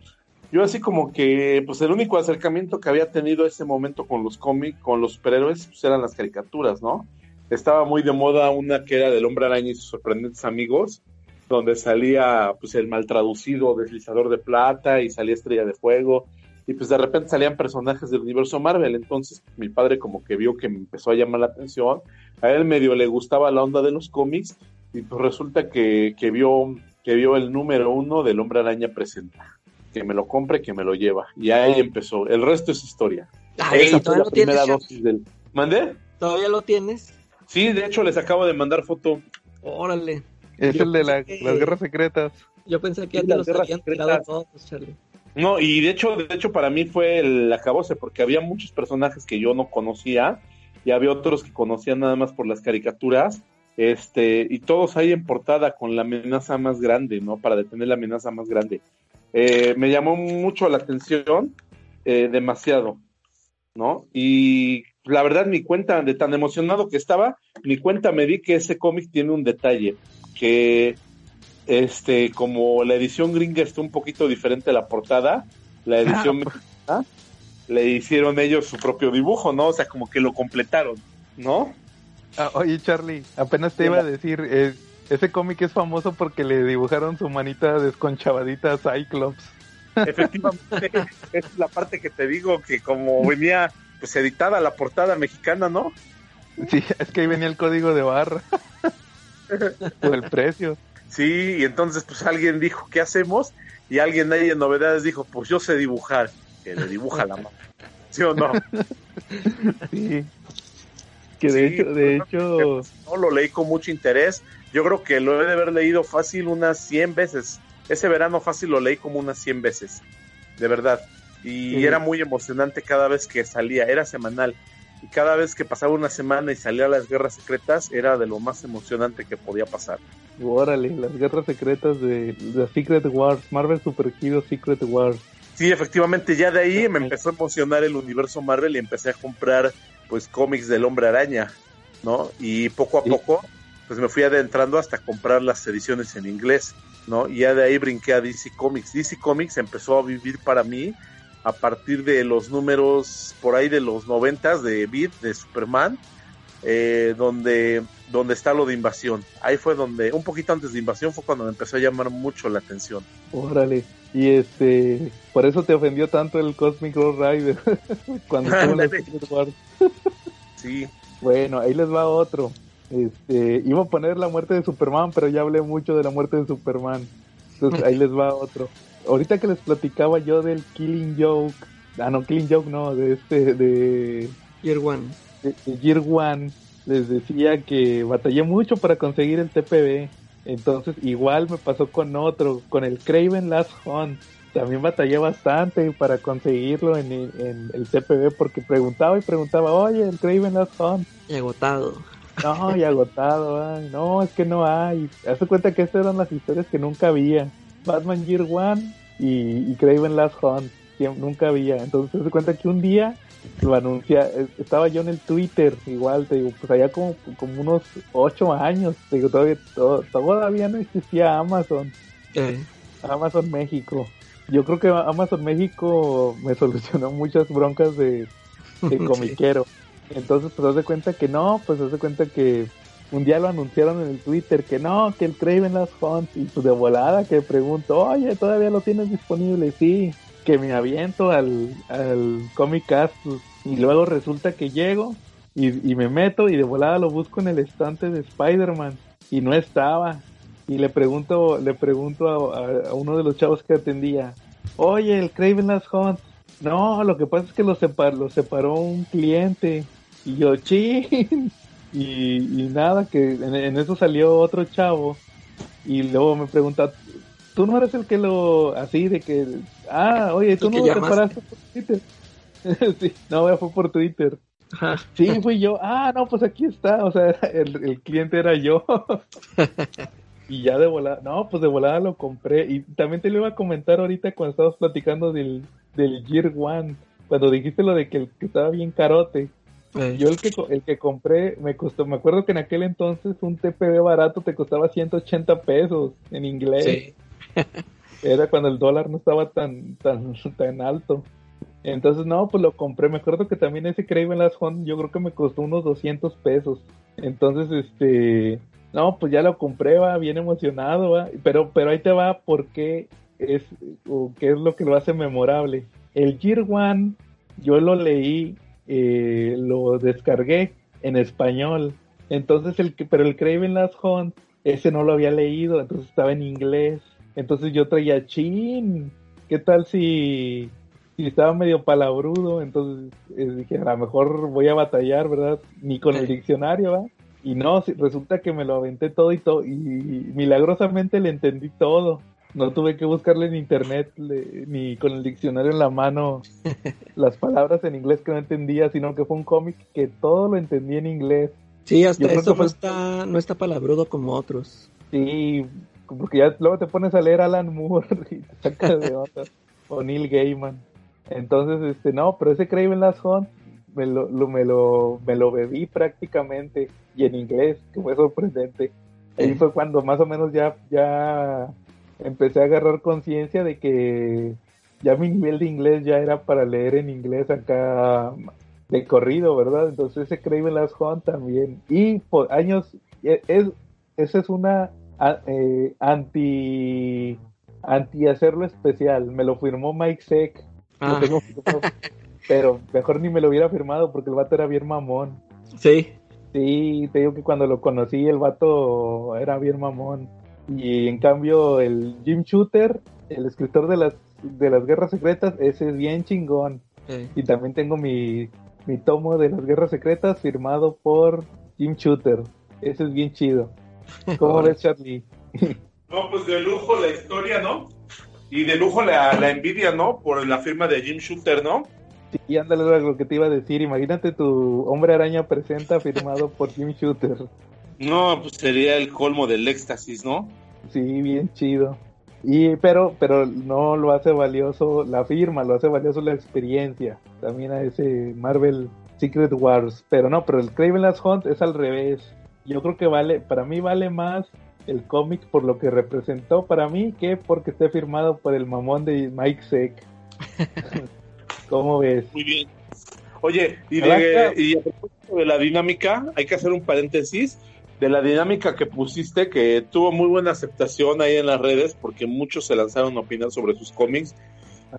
Yo así como que, pues el único acercamiento que había tenido ese momento con los cómics, con los superhéroes, pues eran las caricaturas, ¿no? Estaba muy de moda una que era del Hombre Araña y sus sorprendentes amigos, donde salía pues el mal traducido deslizador de plata y salía Estrella de Fuego y pues de repente salían personajes del universo Marvel, entonces mi padre como que vio que me empezó a llamar la atención, a él medio le gustaba la onda de los cómics y pues resulta que, que vio que vio el número uno del Hombre Araña presenta, que me lo compre, que me lo lleva y ahí empezó, el resto es historia. Ay, Esa fue ¿todavía la lo tienes? primera Charlie? dosis del... ¿Mandé? ¿Todavía lo tienes? Sí, de hecho les acabo de mandar foto. Órale. Es Yo el de la- pensé que- las guerras secretas. Yo pensé que ya te los habían secretas. tirado todos, Charlie. No, y de hecho, de hecho para mí fue el acabose, porque había muchos personajes que yo no conocía, y había otros que conocía nada más por las caricaturas, este, y todos ahí en portada con la amenaza más grande, ¿no? Para detener la amenaza más grande. Eh, me llamó mucho la atención, eh, demasiado, ¿no? Y la verdad, mi cuenta, de tan emocionado que estaba, mi cuenta me di que ese cómic tiene un detalle, que este, como la edición gringa está un poquito diferente a la portada, la edición mexicana, le hicieron ellos su propio dibujo, ¿no? O sea, como que lo completaron, ¿no? Ah, oye, Charlie, apenas te iba a decir, eh, ese cómic es famoso porque le dibujaron su manita desconchavadita a Cyclops. Efectivamente, es la parte que te digo, que como venía pues editada la portada mexicana, ¿no? Sí, es que ahí venía el código de barra. o el precio. Sí, y entonces pues alguien dijo, ¿qué hacemos? Y alguien ahí en novedades dijo, pues yo sé dibujar, que le dibuja la mano. ¿Sí o no? Sí. Que de Sí, hecho, de pues, hecho, No, lo leí con mucho interés. Yo creo que lo he de haber leído fácil unas 100 veces. Ese verano fácil lo leí como unas 100 veces. de verdad. Y era muy emocionante cada vez que salía, era semanal. Y cada vez que pasaba una semana y salía las guerras secretas, era de lo más emocionante que podía pasar. Órale, las guerras secretas de, de Secret Wars, Marvel Super Hero Secret Wars. Sí, efectivamente, ya de ahí me empezó a emocionar el universo Marvel y empecé a comprar pues cómics del Hombre Araña, ¿no? Y poco a poco pues me fui adentrando hasta comprar las ediciones en inglés, ¿no? Y ya de ahí brinqué a DC Comics. DC Comics empezó a vivir para mí a partir de los números por ahí de los noventas de Beat, de Superman, eh, donde, donde está lo de invasión. Ahí fue donde, un poquito antes de invasión fue cuando me empezó a llamar mucho la atención. Órale, y este, por eso te ofendió tanto el Cosmic Ghost Rider cuando sí. Bueno, ahí les va otro. Este, iba a poner la muerte de Superman, pero ya hablé mucho de la muerte de Superman. Entonces ahí les va otro. Ahorita que les platicaba yo del Killing Joke, ah no, Killing Joke no, de este, de Year One. De, de Year One, les decía que batallé mucho para conseguir el TPB. Entonces igual me pasó con otro, con el Craven Last Hunt. También batallé bastante para conseguirlo en, en el TPB porque preguntaba y preguntaba, oye, el Craven Last Hunt. Y agotado. No, y agotado, ay, no, es que no hay. Hace cuenta que estas eran las historias que nunca había. Batman Year One y, y Craven Last Hunt, que nunca había. Entonces se cuenta que un día lo anuncia, estaba yo en el Twitter, igual, te digo, pues allá como, como unos ocho años, te digo, todavía, todavía no existía Amazon. Eh. Amazon México. Yo creo que Amazon México me solucionó muchas broncas de, de comiquero. Entonces, pues haz de cuenta que no, pues haz de cuenta que un día lo anunciaron en el Twitter que no, que el Craven Last Hunt, y pues de volada que pregunto, oye, ¿todavía lo tienes disponible? Sí, que me aviento al, al Comic Cast, y luego resulta que llego y, y me meto y de volada lo busco en el estante de Spider-Man y no estaba. Y le pregunto, le pregunto a, a, uno de los chavos que atendía, oye, el Craven Last Hunt, no, lo que pasa es que lo, separ, lo separó un cliente. Y yo, chin. Y, y nada, que en, en, eso salió otro chavo. Y luego me pregunta, ¿tú no eres el que lo, así de que, ah, oye, tú no lo separaste por Twitter? sí, no, fue por Twitter. Ajá. Sí, fui yo. Ah, no, pues aquí está. O sea, el, el cliente era yo. y ya de volada, no, pues de volada lo compré. Y también te lo iba a comentar ahorita cuando estabas platicando del, del Year One. Cuando dijiste lo de que, que estaba bien carote. Eh. Yo el que, el que compré me costó, me acuerdo que en aquel entonces un TPB barato te costaba 180 pesos en inglés. Sí. Era cuando el dólar no estaba tan, tan, tan alto. Entonces, no, pues lo compré. Me acuerdo que también ese Craven Last Hunt, yo creo que me costó unos 200 pesos. Entonces, este, no, pues ya lo compré, va, bien emocionado, va. Pero, pero ahí te va porque es, o qué es lo que lo hace memorable. El Year One, yo lo leí eh, lo descargué en español. Entonces, el pero el Craven Last Hunt, ese no lo había leído, entonces estaba en inglés. Entonces yo traía chin. ¿Qué tal si, si estaba medio palabrudo? Entonces eh, dije, a lo mejor voy a batallar, ¿verdad? Ni con el diccionario, ¿va? Y no, resulta que me lo aventé todo y todo, y milagrosamente le entendí todo no tuve que buscarle en internet le, ni con el diccionario en la mano las palabras en inglés que no entendía, sino que fue un cómic que todo lo entendí en inglés. Sí, hasta eso no está, no está palabrudo como otros. Sí, porque ya luego te pones a leer Alan Moore y te sacas de onda. o Neil Gaiman. Entonces, este, no, pero ese Craven Last Hunt me lo, lo, me lo, me lo bebí prácticamente y en inglés, que fue sorprendente. Ahí fue cuando más o menos ya, ya empecé a agarrar conciencia de que ya mi nivel de inglés ya era para leer en inglés acá de corrido, ¿verdad? Entonces ese Craven Last Hunt también. Y por años, e, es, esa es una eh, anti anti hacerlo especial. Me lo firmó Mike Seck. Ah. pero mejor ni me lo hubiera firmado porque el vato era bien mamón. Sí. Sí, te digo que cuando lo conocí el vato era bien mamón. Y en cambio el Jim Shooter, el escritor de las, de las guerras secretas, ese es bien chingón. Sí. Y también tengo mi, mi tomo de las guerras secretas firmado por Jim Shooter. Ese es bien chido. ¿Cómo ves, Charlie? no, pues de lujo la historia, ¿no? Y de lujo la, la envidia, ¿no? Por la firma de Jim Shooter, ¿no? Sí, ándale lo que te iba a decir. Imagínate tu hombre araña presenta firmado por Jim Shooter. No, pues sería el colmo del éxtasis, ¿no? Sí, bien chido. Y pero pero no lo hace valioso la firma, lo hace valioso la experiencia. También a ese Marvel Secret Wars, pero no, pero el Craven Last Hunt es al revés. Yo creo que vale, para mí vale más el cómic por lo que representó para mí que porque esté firmado por el mamón de Mike Seck. ¿Cómo ves? Muy bien. Oye, y, de, y a propósito de la dinámica, hay que hacer un paréntesis de la dinámica que pusiste, que tuvo muy buena aceptación ahí en las redes, porque muchos se lanzaron a opinar sobre sus cómics.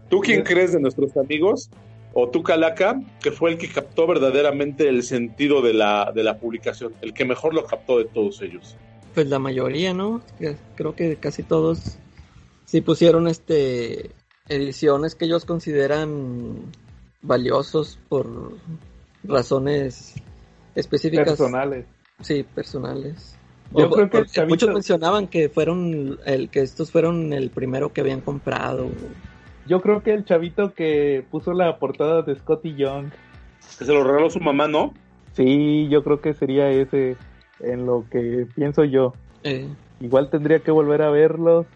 ¿Tú quién crees de nuestros amigos? O tú, Calaca, que fue el que captó verdaderamente el sentido de la, de la publicación, el que mejor lo captó de todos ellos. Pues la mayoría, ¿no? Creo que casi todos sí pusieron este ediciones que ellos consideran valiosos por razones específicas. Personales. Sí, personales. Yo creo que muchos mencionaban que fueron el que estos fueron el primero que habían comprado. Yo creo que el chavito que puso la portada de Scotty Young. Que se lo regaló su mamá, ¿no? Sí, yo creo que sería ese en lo que pienso yo. Eh. Igual tendría que volver a verlos.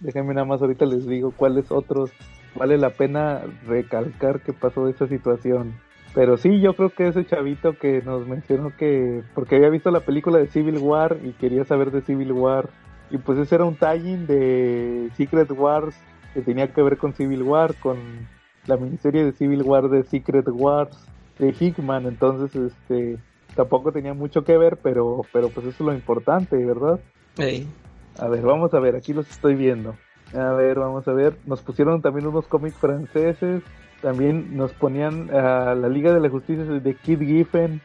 Déjenme nada más ahorita les digo cuáles otros vale la pena recalcar que pasó esa situación. Pero sí, yo creo que ese chavito que nos mencionó que, porque había visto la película de Civil War y quería saber de Civil War, y pues ese era un tie de Secret Wars que tenía que ver con Civil War, con la miniserie de Civil War de Secret Wars de Hickman, entonces este tampoco tenía mucho que ver, pero, pero pues eso es lo importante, ¿verdad? A ver, vamos a ver, aquí los estoy viendo. A ver, vamos a ver. Nos pusieron también unos cómics franceses. También nos ponían a la Liga de la Justicia de Kid Giffen.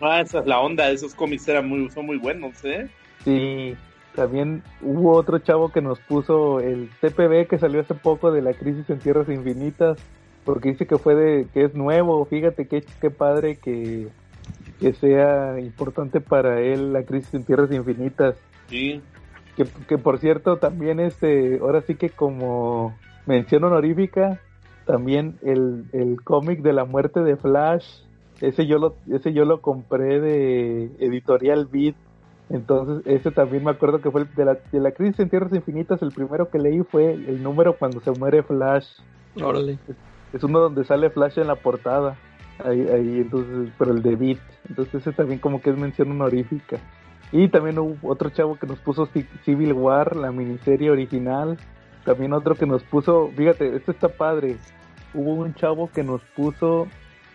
Ah, esa es la onda. Esos cómics eran muy, son muy buenos, ¿eh? Sí. También hubo otro chavo que nos puso el TPB que salió hace poco de la crisis en tierras infinitas. Porque dice que fue de, que es nuevo. Fíjate qué, qué padre que, que sea importante para él la crisis en tierras infinitas. Sí. Que, que, por cierto, también este, ahora sí que como mención honorífica, también el, el cómic de la muerte de Flash, ese yo lo, ese yo lo compré de Editorial Beat. Entonces, ese también me acuerdo que fue el de la, de la crisis en tierras infinitas, el primero que leí fue el número cuando se muere Flash. Órale. Es, es uno donde sale Flash en la portada. Ahí, ahí, entonces, pero el de Beat. Entonces, ese también como que es mención honorífica. Y también hubo otro chavo que nos puso Civil War, la miniserie original. También otro que nos puso, fíjate, esto está padre. Hubo un chavo que nos puso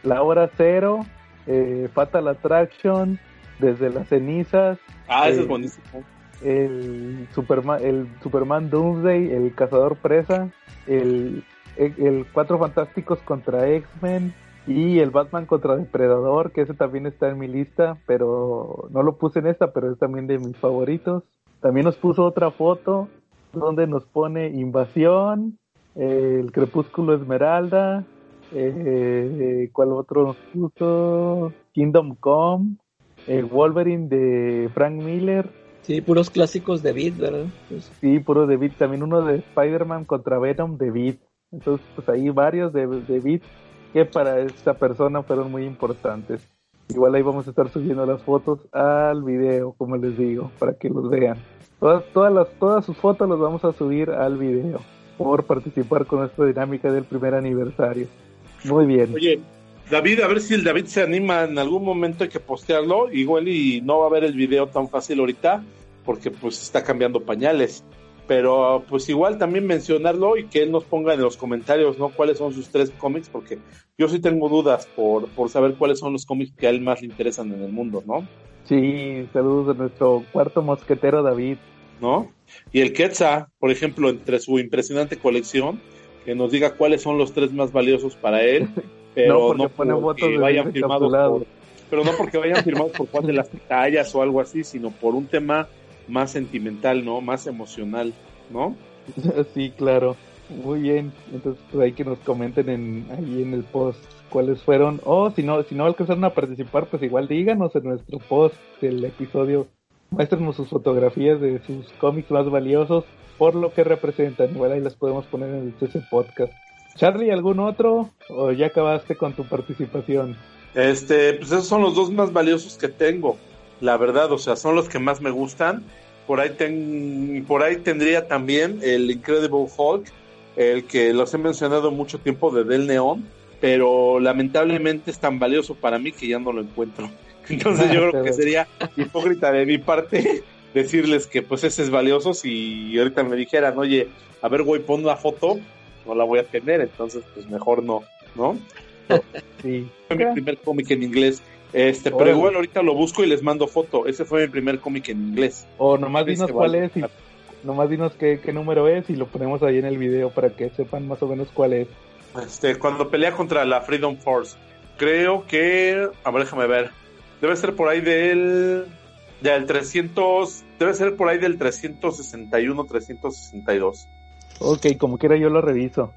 La Hora Cero, eh, Fatal Attraction, Desde las Cenizas. Ah, eso eh, es buenísimo. El Superman, el Superman Doomsday, El Cazador Presa, el, el, el Cuatro Fantásticos contra X-Men, y el Batman contra Depredador, que ese también está en mi lista, pero no lo puse en esta, pero es también de mis favoritos. También nos puso otra foto donde nos pone Invasión, eh, el Crepúsculo Esmeralda, eh, ¿cuál otro nos puso? Kingdom Come, el Wolverine de Frank Miller. Sí, puros clásicos de Beat, ¿verdad? Pues... Sí, puro de Beat. También uno de Spider-Man contra Venom de Beat. Entonces, pues ahí varios de, de Beat que para esta persona fueron muy importantes. Igual ahí vamos a estar subiendo las fotos al video, como les digo, para que los vean. Todas, todas, las, todas sus fotos las vamos a subir al video por participar con nuestra dinámica del primer aniversario. Muy bien. Oye, David, a ver si el David se anima en algún momento hay que postearlo, igual y no va a ver el video tan fácil ahorita, porque pues está cambiando pañales pero pues igual también mencionarlo y que él nos ponga en los comentarios, ¿no? Cuáles son sus tres cómics, porque yo sí tengo dudas por, por saber cuáles son los cómics que a él más le interesan en el mundo, ¿no? Sí, saludos de nuestro cuarto mosquetero David. ¿No? Y el Quetzal, por ejemplo, entre su impresionante colección, que nos diga cuáles son los tres más valiosos para él, pero no, porque no porque vayan firmados por, pero no porque vayan firmados por cuál de las tallas o algo así, sino por un tema más sentimental, ¿no? Más emocional, ¿no? Sí, claro. Muy bien. Entonces, pues ahí que nos comenten en, ahí en el post cuáles fueron. O si no, si no alcanzaron a participar, pues igual díganos en nuestro post del episodio muéstrenos sus fotografías de sus cómics más valiosos por lo que representan. Igual ahí las podemos poner en CC Podcast. Charlie, ¿algún otro? ¿O ya acabaste con tu participación? Este, pues esos son los dos más valiosos que tengo. La verdad, o sea, son los que más me gustan. Por ahí, ten, por ahí tendría también el Incredible Hulk, el que los he mencionado mucho tiempo de Del Neon, pero lamentablemente es tan valioso para mí que ya no lo encuentro. Entonces yo creo que sería hipócrita de mi parte decirles que pues ese es valioso si ahorita me dijeran, oye, a ver, güey, pon una foto, no la voy a tener, entonces pues mejor no, ¿no? Sí. Fue mi primer cómic en inglés. Este, pero igual ahorita lo busco y les mando foto. Ese fue mi primer cómic en inglés. O nomás dinos Ese cuál vale. es y nomás dinos qué, qué número es y lo ponemos ahí en el video para que sepan más o menos cuál es. Este, cuando pelea contra la Freedom Force. Creo que, a ver, déjame ver. Debe ser por ahí del del 300, debe ser por ahí del 361, 362. Ok, como quiera yo lo reviso.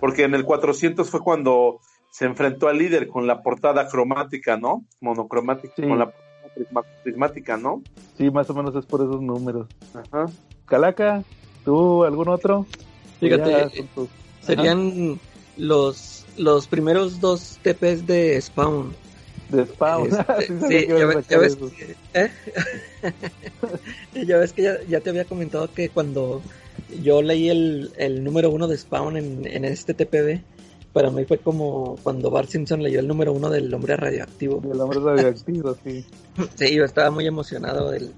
Porque en el 400 fue cuando se enfrentó al líder con la portada cromática, ¿no? Monocromática, Sí. con la portada prismática, ¿no? Sí, más o menos es por esos números. Ajá. Calaca, ¿tú algún otro? Fíjate, tus- Serían los, los primeros dos TPs de Spawn. De Spawn. Este, Sí sí, ya, ves, ¿eh? ya ves que ya, ya te había comentado que cuando yo leí el, el número uno de Spawn en, en este TPB, para mí fue como cuando Bart Simpson leyó el número uno del hombre radioactivo. El hombre radioactivo, sí. Sí, yo estaba muy emocionado del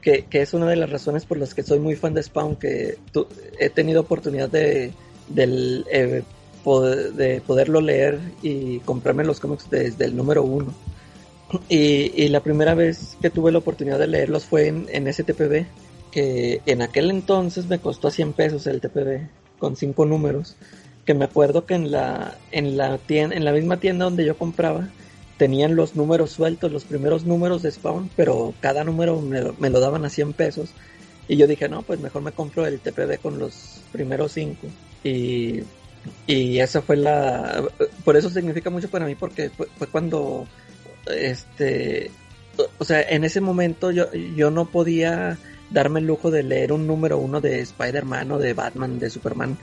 que, que es una de las razones por las que soy muy fan de Spawn, que tu- he tenido oportunidad de, del, eh, poder- de poderlo leer y comprarme los cómics desde el número uno. Y, y la primera vez que tuve la oportunidad de leerlos fue en, en ese TPB, que en aquel entonces me costó 100 pesos el TPB, con cinco números, que me acuerdo que en la, en la, tienda, en la misma tienda donde yo compraba, tenían los números sueltos, los primeros números de Spawn, pero cada número me, lo- me lo daban a 100 pesos. Y yo dije, no, pues mejor me compro el TPB con los primeros cinco. Y, y esa fue la... Por eso significa mucho para mí, porque fue, fue cuando, este... O sea, en ese momento yo, yo no podía darme el lujo de leer un número uno de Spider-Man o de Batman, de Superman,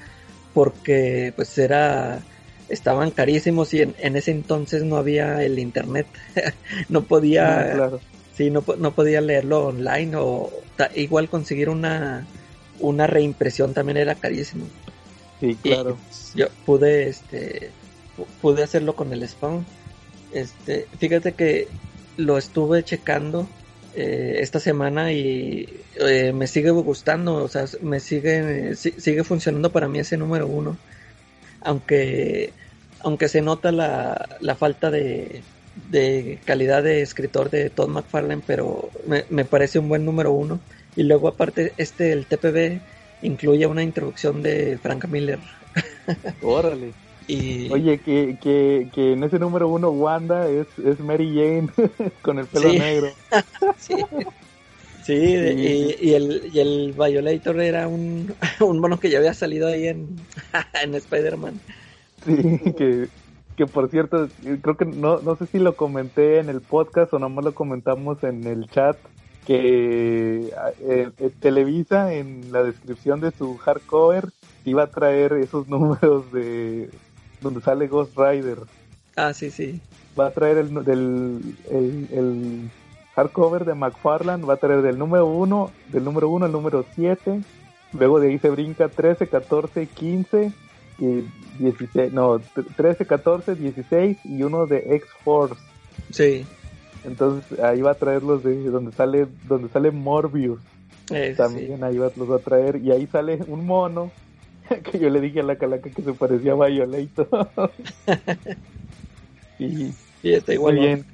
porque pues era estaban carísimos y en, en ese entonces no había el internet no podía Ah, claro. sí no, no podía leerlo online o ta- igual conseguir una una reimpresión también era carísimo Sí, y claro. yo pude este pu- pude hacerlo con el spawn este fíjate que lo estuve checando eh, esta semana y eh, me sigue gustando o sea me sigue si- sigue funcionando para mí ese número uno aunque aunque se nota la, la falta de, de calidad de escritor de Todd McFarlane, pero me, me parece un buen número uno. Y luego aparte este, el TPB, incluye una introducción de Frank Miller. Órale. Oye, que, que, que en ese número uno Wanda es, es Mary Jane con el pelo Sí. negro. sí, sí, de- y, y el, y el Violator era un, un mono que ya había salido ahí en, en Spider-Man. Sí, que, que por cierto, creo que no, no sé si lo comenté en el podcast o nomás lo comentamos en el chat, que eh, eh, Televisa en la descripción de su hardcover iba a traer esos números de donde sale Ghost Rider. Ah, sí, sí. Va a traer el, del, el, el hardcover de McFarlane, va a traer del número 1, del número 1 al número 7, luego de ahí se brinca 13, 14, 15 y 16, no, 13, 14, 16 y uno de X-Force. Sí. Entonces ahí va a traer los de donde sale donde sale Morbius. eh, También sí. ahí va, los va a traer y ahí sale un mono que yo le dije a la calaca que se parecía a Violator. y está igual. bien.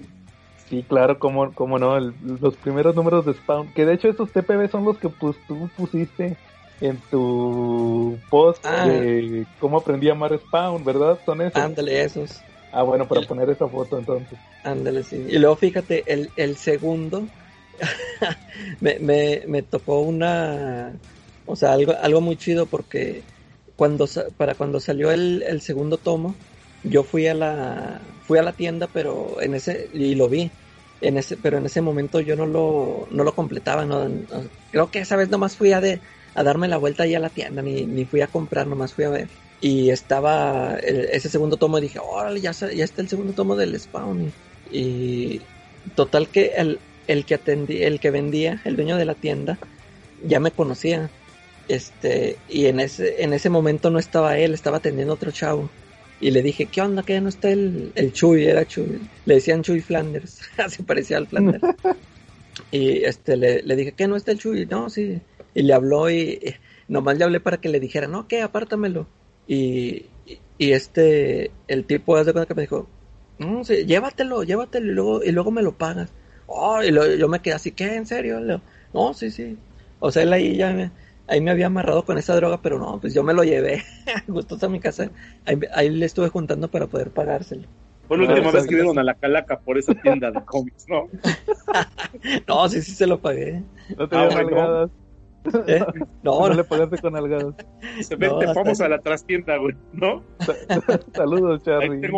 Sí, claro, como, como no, el- los primeros números de Spawn, que de hecho estos TPB son los que pues tú pusiste en tu post Ah. de cómo aprendí a amar Spawn, ¿verdad? Son esos. Ándale, esos. ah, bueno, para El- poner esa foto entonces. Ándale, sí. Y luego fíjate, el, el segundo me, me, me tocó una, o sea, algo, algo muy chido porque cuando para cuando salió el, el segundo tomo, yo fui a la fui a la tienda, pero en ese y lo vi, en ese, pero en ese momento yo no lo, no lo completaba, no, creo que esa vez nomás fui a, de, a darme la vuelta ahí a la tienda, ni, ni fui a comprar, nomás fui a ver. Y estaba ese segundo tomo y dije, órale, ya, ya está el segundo tomo del Spawn. Y, total que el, el que atendí, el que vendía, el dueño de la tienda, ya me conocía. Este, y en ese, en ese momento no estaba él, estaba atendiendo otro chavo. Y le dije, ¿qué onda? Que no está el, el Chuy, era Chuy. Le decían Chuy Flanders, así parecía al Flanders. y este, le, le dije, ¿qué no está el Chuy? No, sí. Y le habló y, nomás le hablé para que le dijera, no, ¿qué? Apártamelo. Y, y, este, el tipo, hace cuenta que me dijo, no, sí, llévatelo, llévatelo y luego, y luego me lo pagas. Oh, y yo me quedé así, ¿qué? ¿En serio? no, sí, sí. O sea, él ahí ya me, ahí me había amarrado con esa droga, pero no, pues yo me lo llevé gustoso a mi casa. Ahí, le estuve juntando para poder pagárselo. Fue la última vez que vieron a la calaca por esa tienda de cómics, ¿no? no, sí, sí se lo pagué. No te ah, algadas. ¿Eh? No, no, le pagaste con algadas. Vamos a la trastienda, güey, ¿no? Saludos, Charlie.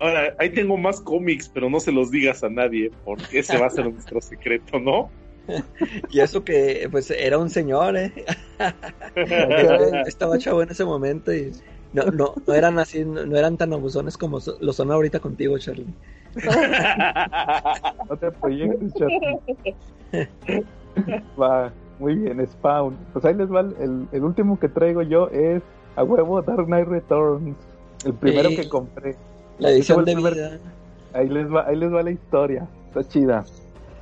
ahora, ahí tengo más cómics, pero no se los digas a nadie, porque ese va a ser nuestro secreto, ¿no? y eso que pues era un señor, ¿eh? Estaba chavo en ese momento y no, no, no eran así, no, eran tan abusones como lo son ahorita contigo, Charlie. no te proyectes, Charlie. Va, muy bien, Spawn. Pues ahí les va el, el, último que traigo yo es a huevo Dark Knight Returns. El primero que compré. La edición de vida. Ahí les va, ahí les va la historia. Está chida.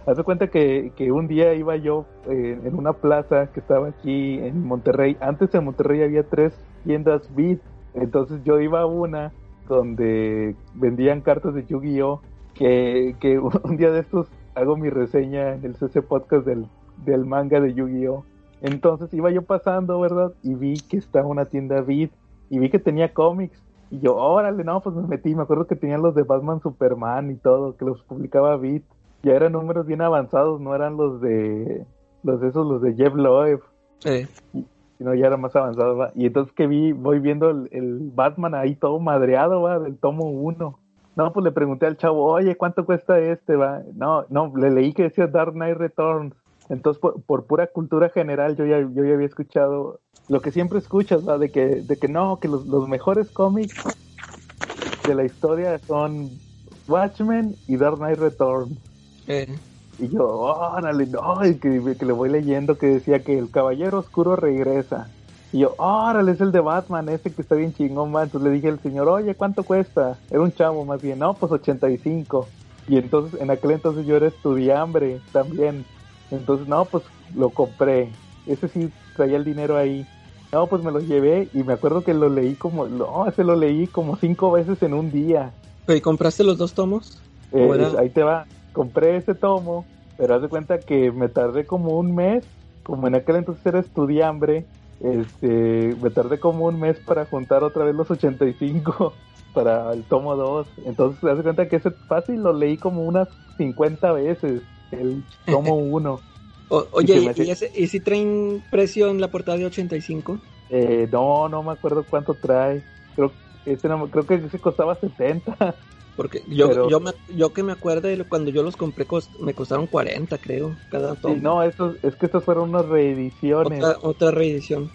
Haz cuenta que, que, un día iba yo eh, en una plaza que estaba aquí en Monterrey. Antes en Monterrey había tres tiendas Beat. Entonces yo iba a una donde vendían cartas de Yu-Gi-Oh! Que, que un día de estos hago mi reseña en el CC Podcast del, del manga de Yu-Gi-Oh! Entonces iba yo pasando, ¿verdad? Y vi que estaba una tienda Beat y vi que tenía cómics. Y yo, órale, no, pues me metí. Me acuerdo que tenían los de Batman Superman y todo, que los publicaba Beat ya eran números bien avanzados, no eran los de los de esos, los de Jeff Loeb. Sí. Sino ya era más avanzado, ¿va? Y entonces que vi, voy viendo el, Batman ahí todo madreado, va, del tomo 1. No, pues le pregunté al chavo, oye, ¿cuánto cuesta este, va? No, no, le leí que decía Dark Knight Returns. Entonces, por, pura cultura general, yo ya, yo ya había escuchado lo que siempre escuchas, ¿va? De que, de que no, que los, los mejores cómics de la historia son Watchmen y Dark Knight Returns. Y yo, órale, no, que, que, le voy leyendo que decía que el Caballero Oscuro regresa. Y yo, órale, es el de Batman, ese que está bien chingón, man. Entonces le dije al señor, oye, ¿cuánto cuesta? Era un chavo más bien, no, pues 85. Y entonces, en aquel entonces yo era estudiambre también. Entonces, no, pues lo compré. Ese sí traía el dinero ahí. No, pues me lo llevé y me acuerdo que lo leí como, no, ese lo leí como cinco veces en un día. ¿Y compraste los dos tomos? Eh, ahí te va compré ese tomo, pero haz de cuenta que me tardé como un mes, como en aquel entonces era estudiambre, este, me tardé como un mes para juntar otra vez los 85 para el tomo 2. Entonces, haz de cuenta que ese fácil lo leí como unas 50 veces, el tomo 1. oye, ¿y, si traen precio en la portada de 85? Eh, no, no me acuerdo cuánto trae. Creo, ese creo que ese costaba 70. Porque yo, yo, me, yo que me acuerdo cuando yo los compré me costaron 40, creo, cada tomo. no, eso, es que estas fueron unas reediciones. Otra, reedición.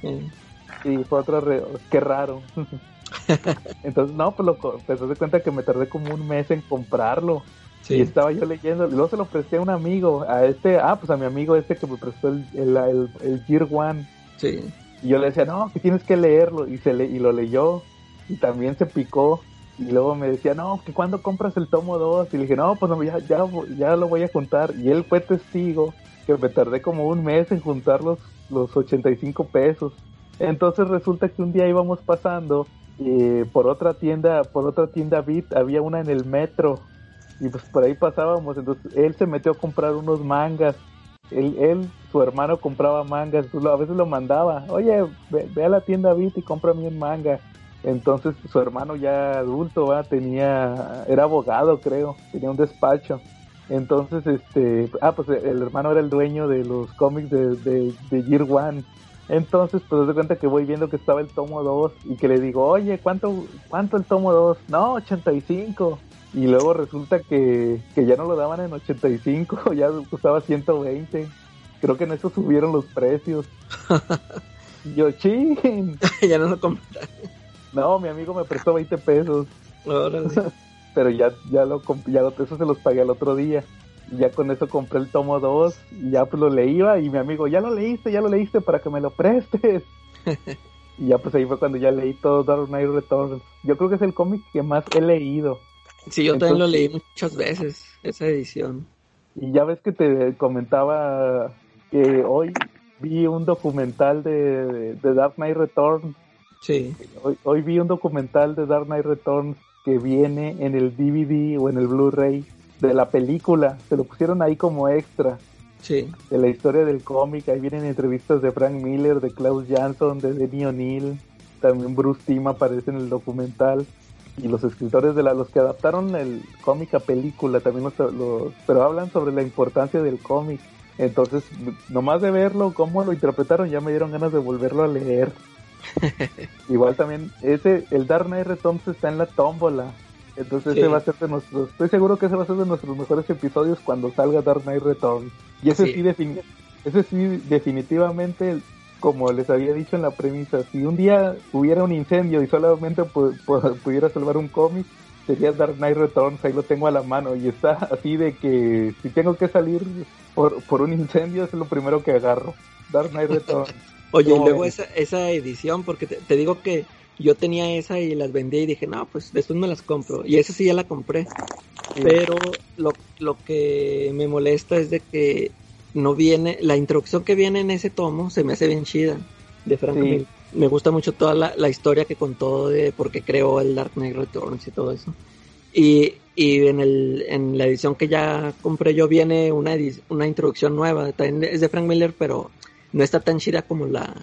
Sí, fue otra re... Qué raro. Entonces, no, pues lo pues de cuenta que me tardé como un mes en comprarlo. Y estaba yo leyendo, luego se lo presté a un amigo, a este, ah, pues a mi amigo este que me prestó el, el, el, Gear One. Sí. Y yo le decía, no, que tienes que leerlo, y se le, y lo leyó, y también se picó, y luego me decía, no, que cuando compras el tomo 2? Y le dije, no, pues ya, ya, ya lo voy a juntar. Y él fue testigo que me tardé como un mes en juntar los, los 85 pesos. Entonces resulta que un día íbamos pasando eh, por otra tienda, por otra tienda Bit, había una en el metro. Y pues por ahí pasábamos. Entonces él se metió a comprar unos mangas. Él, él su hermano compraba mangas. a veces lo mandaba, oye, ve, ve a la tienda Bit y cómprame un manga entonces su hermano ya adulto tenía, era abogado creo, tenía un despacho. Entonces, este, ah, pues el hermano era el dueño de los cómics de, de, de Year One. Entonces, pues de cuenta que voy viendo que estaba el tomo 2 y que le digo, oye, ¿cuánto, cuánto el tomo 2? No, 85. Y luego resulta que, que ya no lo daban en 85, ya costaba 120. Creo que en eso subieron los precios. Yo, ching. ya no lo compré. No, mi amigo me prestó 20 pesos. Pero ya, ya lo ya eso se los pagué el otro día. Y ya con eso compré el tomo 2 y ya pues lo leía y mi amigo, ya lo leíste, ya lo leíste para que me lo prestes. y ya pues ahí fue cuando ya leí todo Dark Knight Returns. Yo creo que es el cómic que más he leído. Sí, yo también lo leí muchas veces, esa edición. Y ya ves que te comentaba que hoy vi un documental de, de Dark Knight Returns. Sí. Hoy, hoy vi un documental de Dark Knight Returns que viene en el DVD o en el Blu-ray de la película. Se lo pusieron ahí como extra. Sí. De la historia del cómic. Ahí vienen entrevistas de Frank Miller, de Klaus Jansson, de Denny O'Neill. También Bruce Timm aparece en el documental. Y los escritores de la, los que adaptaron el cómic a película también los, pero hablan sobre la importancia del cómic. Entonces, nomás de verlo, cómo lo interpretaron, ya me dieron ganas de volverlo a leer. Igual también, ese, el Dark Knight Returns está en la tómbola. Entonces ese va a ser de nuestros, estoy seguro que ese va a ser de nuestros mejores episodios cuando salga Dark Knight Returns. Y ese sí, ese sí definitivamente, como les había dicho en la premisa, si un día hubiera un incendio y solamente pudiera salvar un cómic, sería Dark Knight Returns, ahí lo tengo a la mano y está así de que si tengo que salir por, por un incendio es lo primero que agarro. Dark Knight Returns. Oye, y luego esa, esa edición, porque te, digo que yo tenía esa y las vendí y dije, no, pues después me las compro. Y esa sí ya la compré. Pero lo, lo que me molesta es de que no viene, la introducción que viene en ese tomo se me hace bien chida. De Frank me, gusta mucho toda la, la, historia que contó de por qué creó el Dark Knight Returns y todo eso. Y, y en, el, en la edición que ya compré yo viene una, una introducción nueva. También es de Frank Miller, pero no está tan chida como la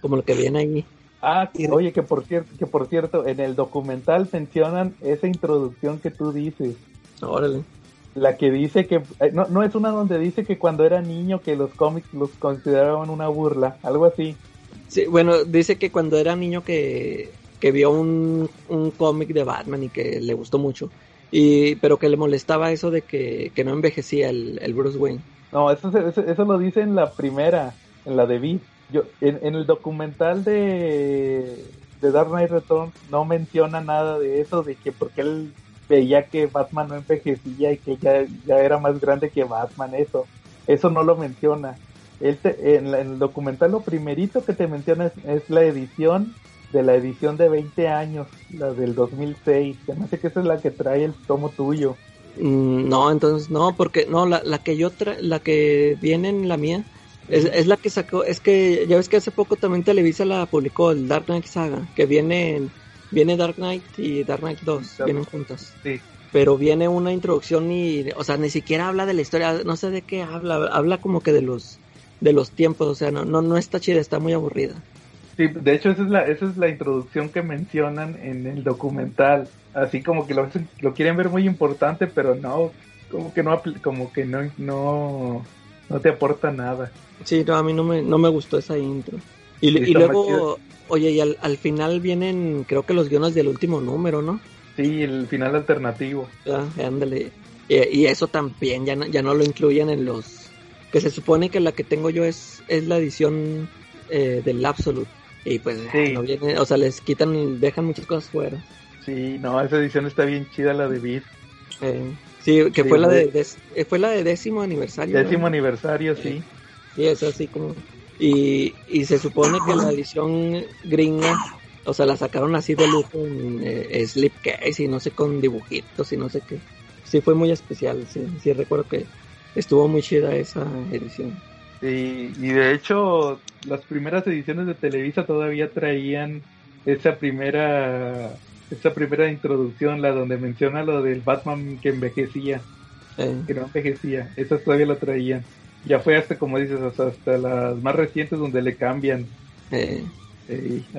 como lo que viene ahí. Ah, oye, que por cierto, que por cierto, en el documental mencionan esa introducción que tú dices. Órale. La que dice que eh, no, no es una donde dice que cuando era niño que los cómics los consideraban una burla, algo así. Sí, bueno, dice que cuando era niño que, que vio un, un cómic de Batman y que le gustó mucho. Y, pero que le molestaba eso de que, que no envejecía el, el Bruce Wayne. No, eso, eso, eso, lo dice en la primera en la de Beat. Yo, en, el documental de, de Dark Knight Returns no menciona nada de eso, de que porque él veía que Batman no envejecía y que ya, ya era más grande que Batman, eso. Eso no lo menciona. Él en, el documental lo primerito que te menciona es, la edición de la edición de 20 años, la del 2006. Se me hace que esa es la que trae el tomo tuyo. Mm, no, entonces no, porque no, la, la que yo tra la que viene en la mía es, es, la que sacó, es que ya ves que hace poco también Televisa la publicó, el Dark Knight Saga, que viene, viene Dark Knight y Dark Knight 2, vienen juntas. Sí. Pero viene una introducción y, o sea, ni siquiera habla de la historia, no sé de qué habla, habla como que de los, de los tiempos, o sea, no, no, no está chida, está muy aburrida. Sí, de hecho esa es la, esa es la introducción que mencionan en el documental, así como que lo, lo quieren ver muy importante, pero no, como que no, como que no, no, no te aporta nada. Sí, no, a mí no me, no me gustó esa intro. Y, y luego, oye, y al, al, final vienen, creo que los guiones del último número, ¿no? Sí, el final alternativo. Ah, ándale. Y, eso también, ya no, ya no lo incluyen en los... Que se supone que la que tengo yo es, es la edición eh, del Absolute. Y pues no viene, o sea, les quitan, dejan muchas cosas fuera. Sí, no, esa edición está bien chida, la de Beat. Eh, sí, que fue, la de, eh, fue la de décimo aniversario. Décimo aniversario, sí. Sí, es así como... Y, y se supone que la edición gringa, o sea, la sacaron así de lujo en eh, slipcase y no sé, con dibujitos y no sé qué. Sí, fue muy especial, sí, sí recuerdo que estuvo muy chida esa edición. Sí, y de hecho, las primeras ediciones de Televisa todavía traían esa primera esa primera introducción, la donde menciona lo del Batman que envejecía, que no envejecía, esas todavía lo traían ya fue hasta, como dices, hasta, las más recientes donde le cambian. Eh.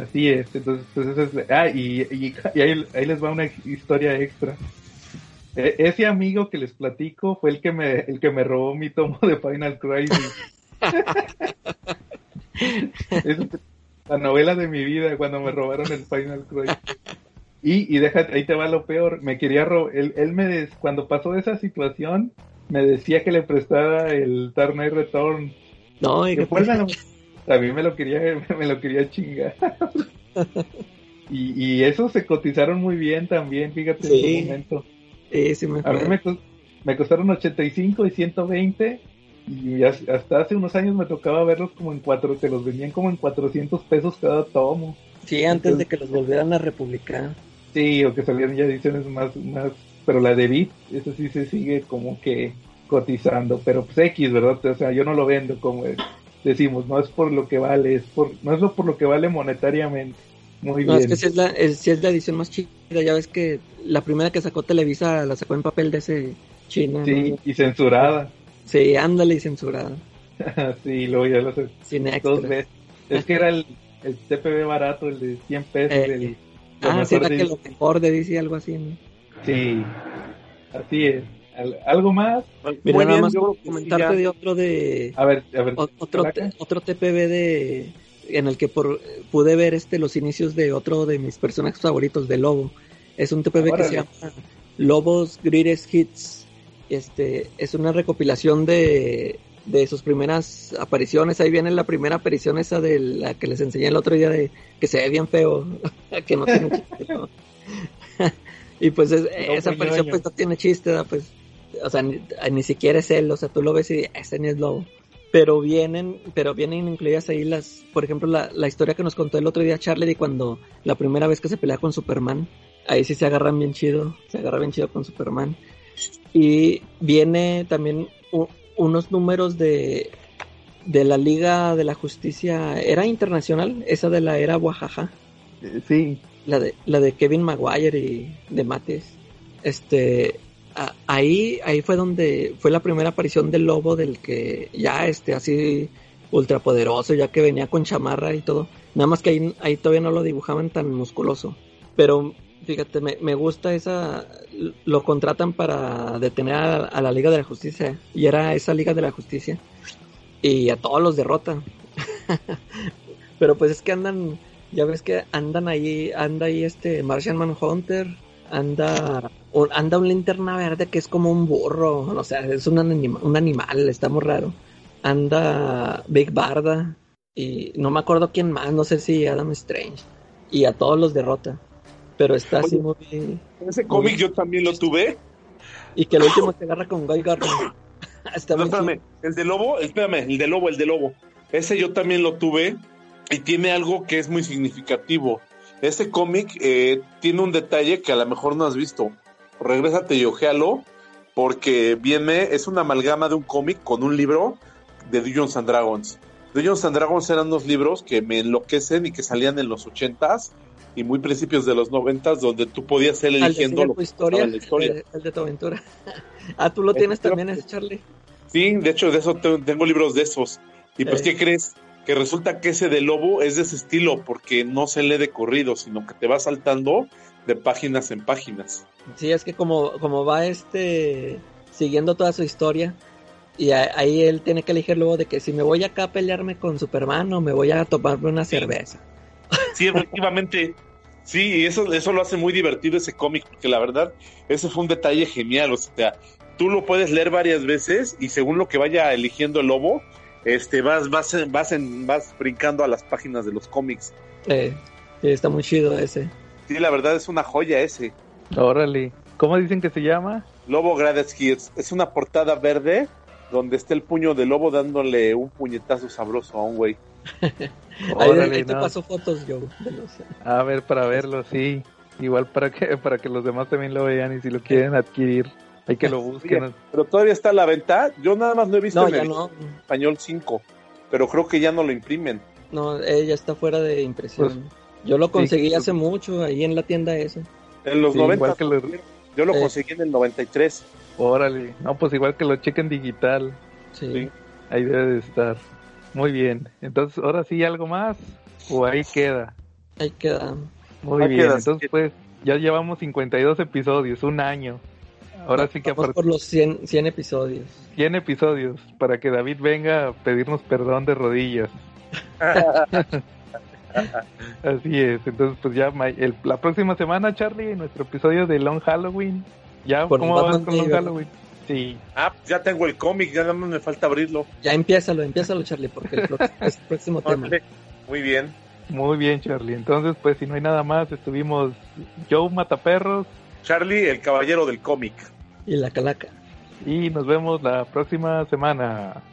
así es. Entonces, pues ah, y, y, ahí, les va una historia extra. E, ese amigo que les platico fue el que me, el que me robó mi tomo de Final Crisis. es la novela de mi vida cuando me robaron el Final Crisis. Y, y déjate, ahí te va lo peor. Me quería robar. Él, él me, cuando pasó esa situación, me decía que le prestara el Dark Knight Return. No, y que A mí me lo quería, me lo quería chingar. y, y esos se cotizaron muy bien también, fíjate, en su momento. Sí, me a mí me, me costaron 85 y 120 y hasta hace unos años me tocaba verlos como en cuatro, te los vendían como en 400 pesos cada tomo. Sí, antes de que los volvieran a republicar. Sí, o que salieran ya ediciones más, más, pero la de Beat, eso sí se sigue como que cotizando, pero pues X, ¿verdad? O sea, yo no lo vendo como decimos, no es por lo que vale, es por, no es lo por lo que vale monetariamente. Muy no, es que si es, la, es, es la edición más chida, ya ves que la primera que sacó Televisa la sacó en papel de ese chino. Sí, y censurada. Sí, ándale y censurada. sí, luego ya lo sé. Sin Dos veces. Es que era el, el TPB barato, el de 100 pesos. Eh, ah, será que lo mejor de DC, algo así, ¿no? Sí, así es. ¿Algo más? Mira, Muy nada más comentarte de otro de... A ver, a ver. Otro, otro TPB de... En el que por, pude ver este los inicios de otro de mis personajes favoritos, de Lobo. Es un TPB que se llama Lobos Greatest Hits. Este, es una recopilación de, de sus primeras apariciones. Ahí viene la primera aparición esa de la que les enseñé el otro día de que se ve bien feo, que no tiene chiste. y pues esa aparición pues no tiene chiste, pues o sea, ni, siquiera es él, o sea, tú lo ves y ese ni es lobo. Pero vienen, pero vienen incluidas ahí las, por ejemplo, la, la historia que nos contó el otro día Charlie de cuando la primera vez que se pelea con Superman, ahí sí se agarran bien chido, se agarra bien chido con Superman. Y viene también unos números de, de la Liga de la Justicia, ¿era internacional? Esa de la era Oaxaca. Eh, sí. La de, la de Kevin Maguire y de Mates. Este, ahí, ahí fue donde fue la primera aparición del lobo del que ya este así ultrapoderoso, ya que venía con chamarra y todo. Nada más que ahí, ahí todavía no lo dibujaban tan musculoso. Pero fíjate, me, me gusta esa, lo contratan para detener a, la Liga de la Justicia. Y era esa Liga de la Justicia. Y a todos los derrotan. Pero pues es que andan, ya ves que andan ahí, anda ahí este Martian Manhunter, anda, anda un linterna verde que es como un burro, o sea, es un, un animal, está muy raro. Anda Big Barda, y no me acuerdo quién más, no sé si Adam Strange. Y a todos los derrota. Pero está así muy. Ese cómic yo también lo tuve. Y que el último se agarra con Guy Gardner. no, espérame, el de lobo, espérame, el de lobo, el de lobo. Ese yo también lo tuve y tiene algo que es muy significativo. Este cómic eh, tiene un detalle que a lo mejor no has visto. Regrésate y ojealo, porque viene, es una amalgama de un cómic con un libro de Dungeons and Dragons. Dungeons and Dragons eran dos libros que me enloquecen y que salían en los ochentas y muy principios de los noventas donde tú podías ir eligiendo lo historia, la historia. El, de tu aventura. ah, tú lo tienes también ese Charlie. Sí, de hecho de eso tengo libros de esos. Y pues, ¿qué crees? Que resulta que ese de Lobo es de ese estilo, porque no se lee de corrido, sino que te va saltando de páginas en páginas. Sí, es que como, como va este siguiendo toda su historia, y ahí él tiene que elegir luego de que si me voy acá a pelearme con Superman o me voy a tomarme una cerveza. Sí, efectivamente. Sí, eso, eso lo hace muy divertido ese cómic, porque la verdad, ese fue un detalle genial. O sea, tú lo puedes leer varias veces y según lo que vaya eligiendo el lobo, este, vas, vas, vas, en, vas brincando a las páginas de los cómics. Eh, está muy chido ese. Sí, la verdad es una joya ese. Órale. ¿Cómo dicen que se llama? Lobo Grades Kids. Es una portada verde donde está el puño de lobo dándole un puñetazo sabroso a un güey. ahí, te paso fotos yo. A ver, para verlo, sí. Igual para que para que los demás también lo vean y si lo quieren adquirir, hay que lo busquen. pero todavía está a la venta. Yo nada más no he visto en el español 5, pero creo que ya no lo imprimen. No, ella está fuera de impresión. Pues, yo lo conseguí hace mucho ahí en la tienda esa. En los 90. Yo lo eh. conseguí en el 93. Órale. No, pues igual que lo chequen digital. Sí. Ahí debe de estar. Muy bien. Entonces, ahora sí, ¿algo más? ¿O ahí queda? Ahí queda. Muy bien. Entonces, pues, ya llevamos 52 episodios, un año. Ahora sí que aparte... por los 100, 100 episodios. 100 episodios, para que David venga a pedirnos perdón de rodillas. Así es, entonces pues ya el, la próxima semana, Charlie, nuestro episodio de Long Halloween. ¿Ya cómo vas con Long Halloween? Sí. Ah, ya tengo el cómic, ya nada más me falta abrirlo. Ya empiézalo, empiézalo, Charlie, porque el es el próximo tema. Muy bien. Muy bien, Charlie. Entonces, pues si no hay nada más, estuvimos Joe Mataperros. Charlie, el caballero del cómic. Y la calaca. Y nos vemos la próxima semana.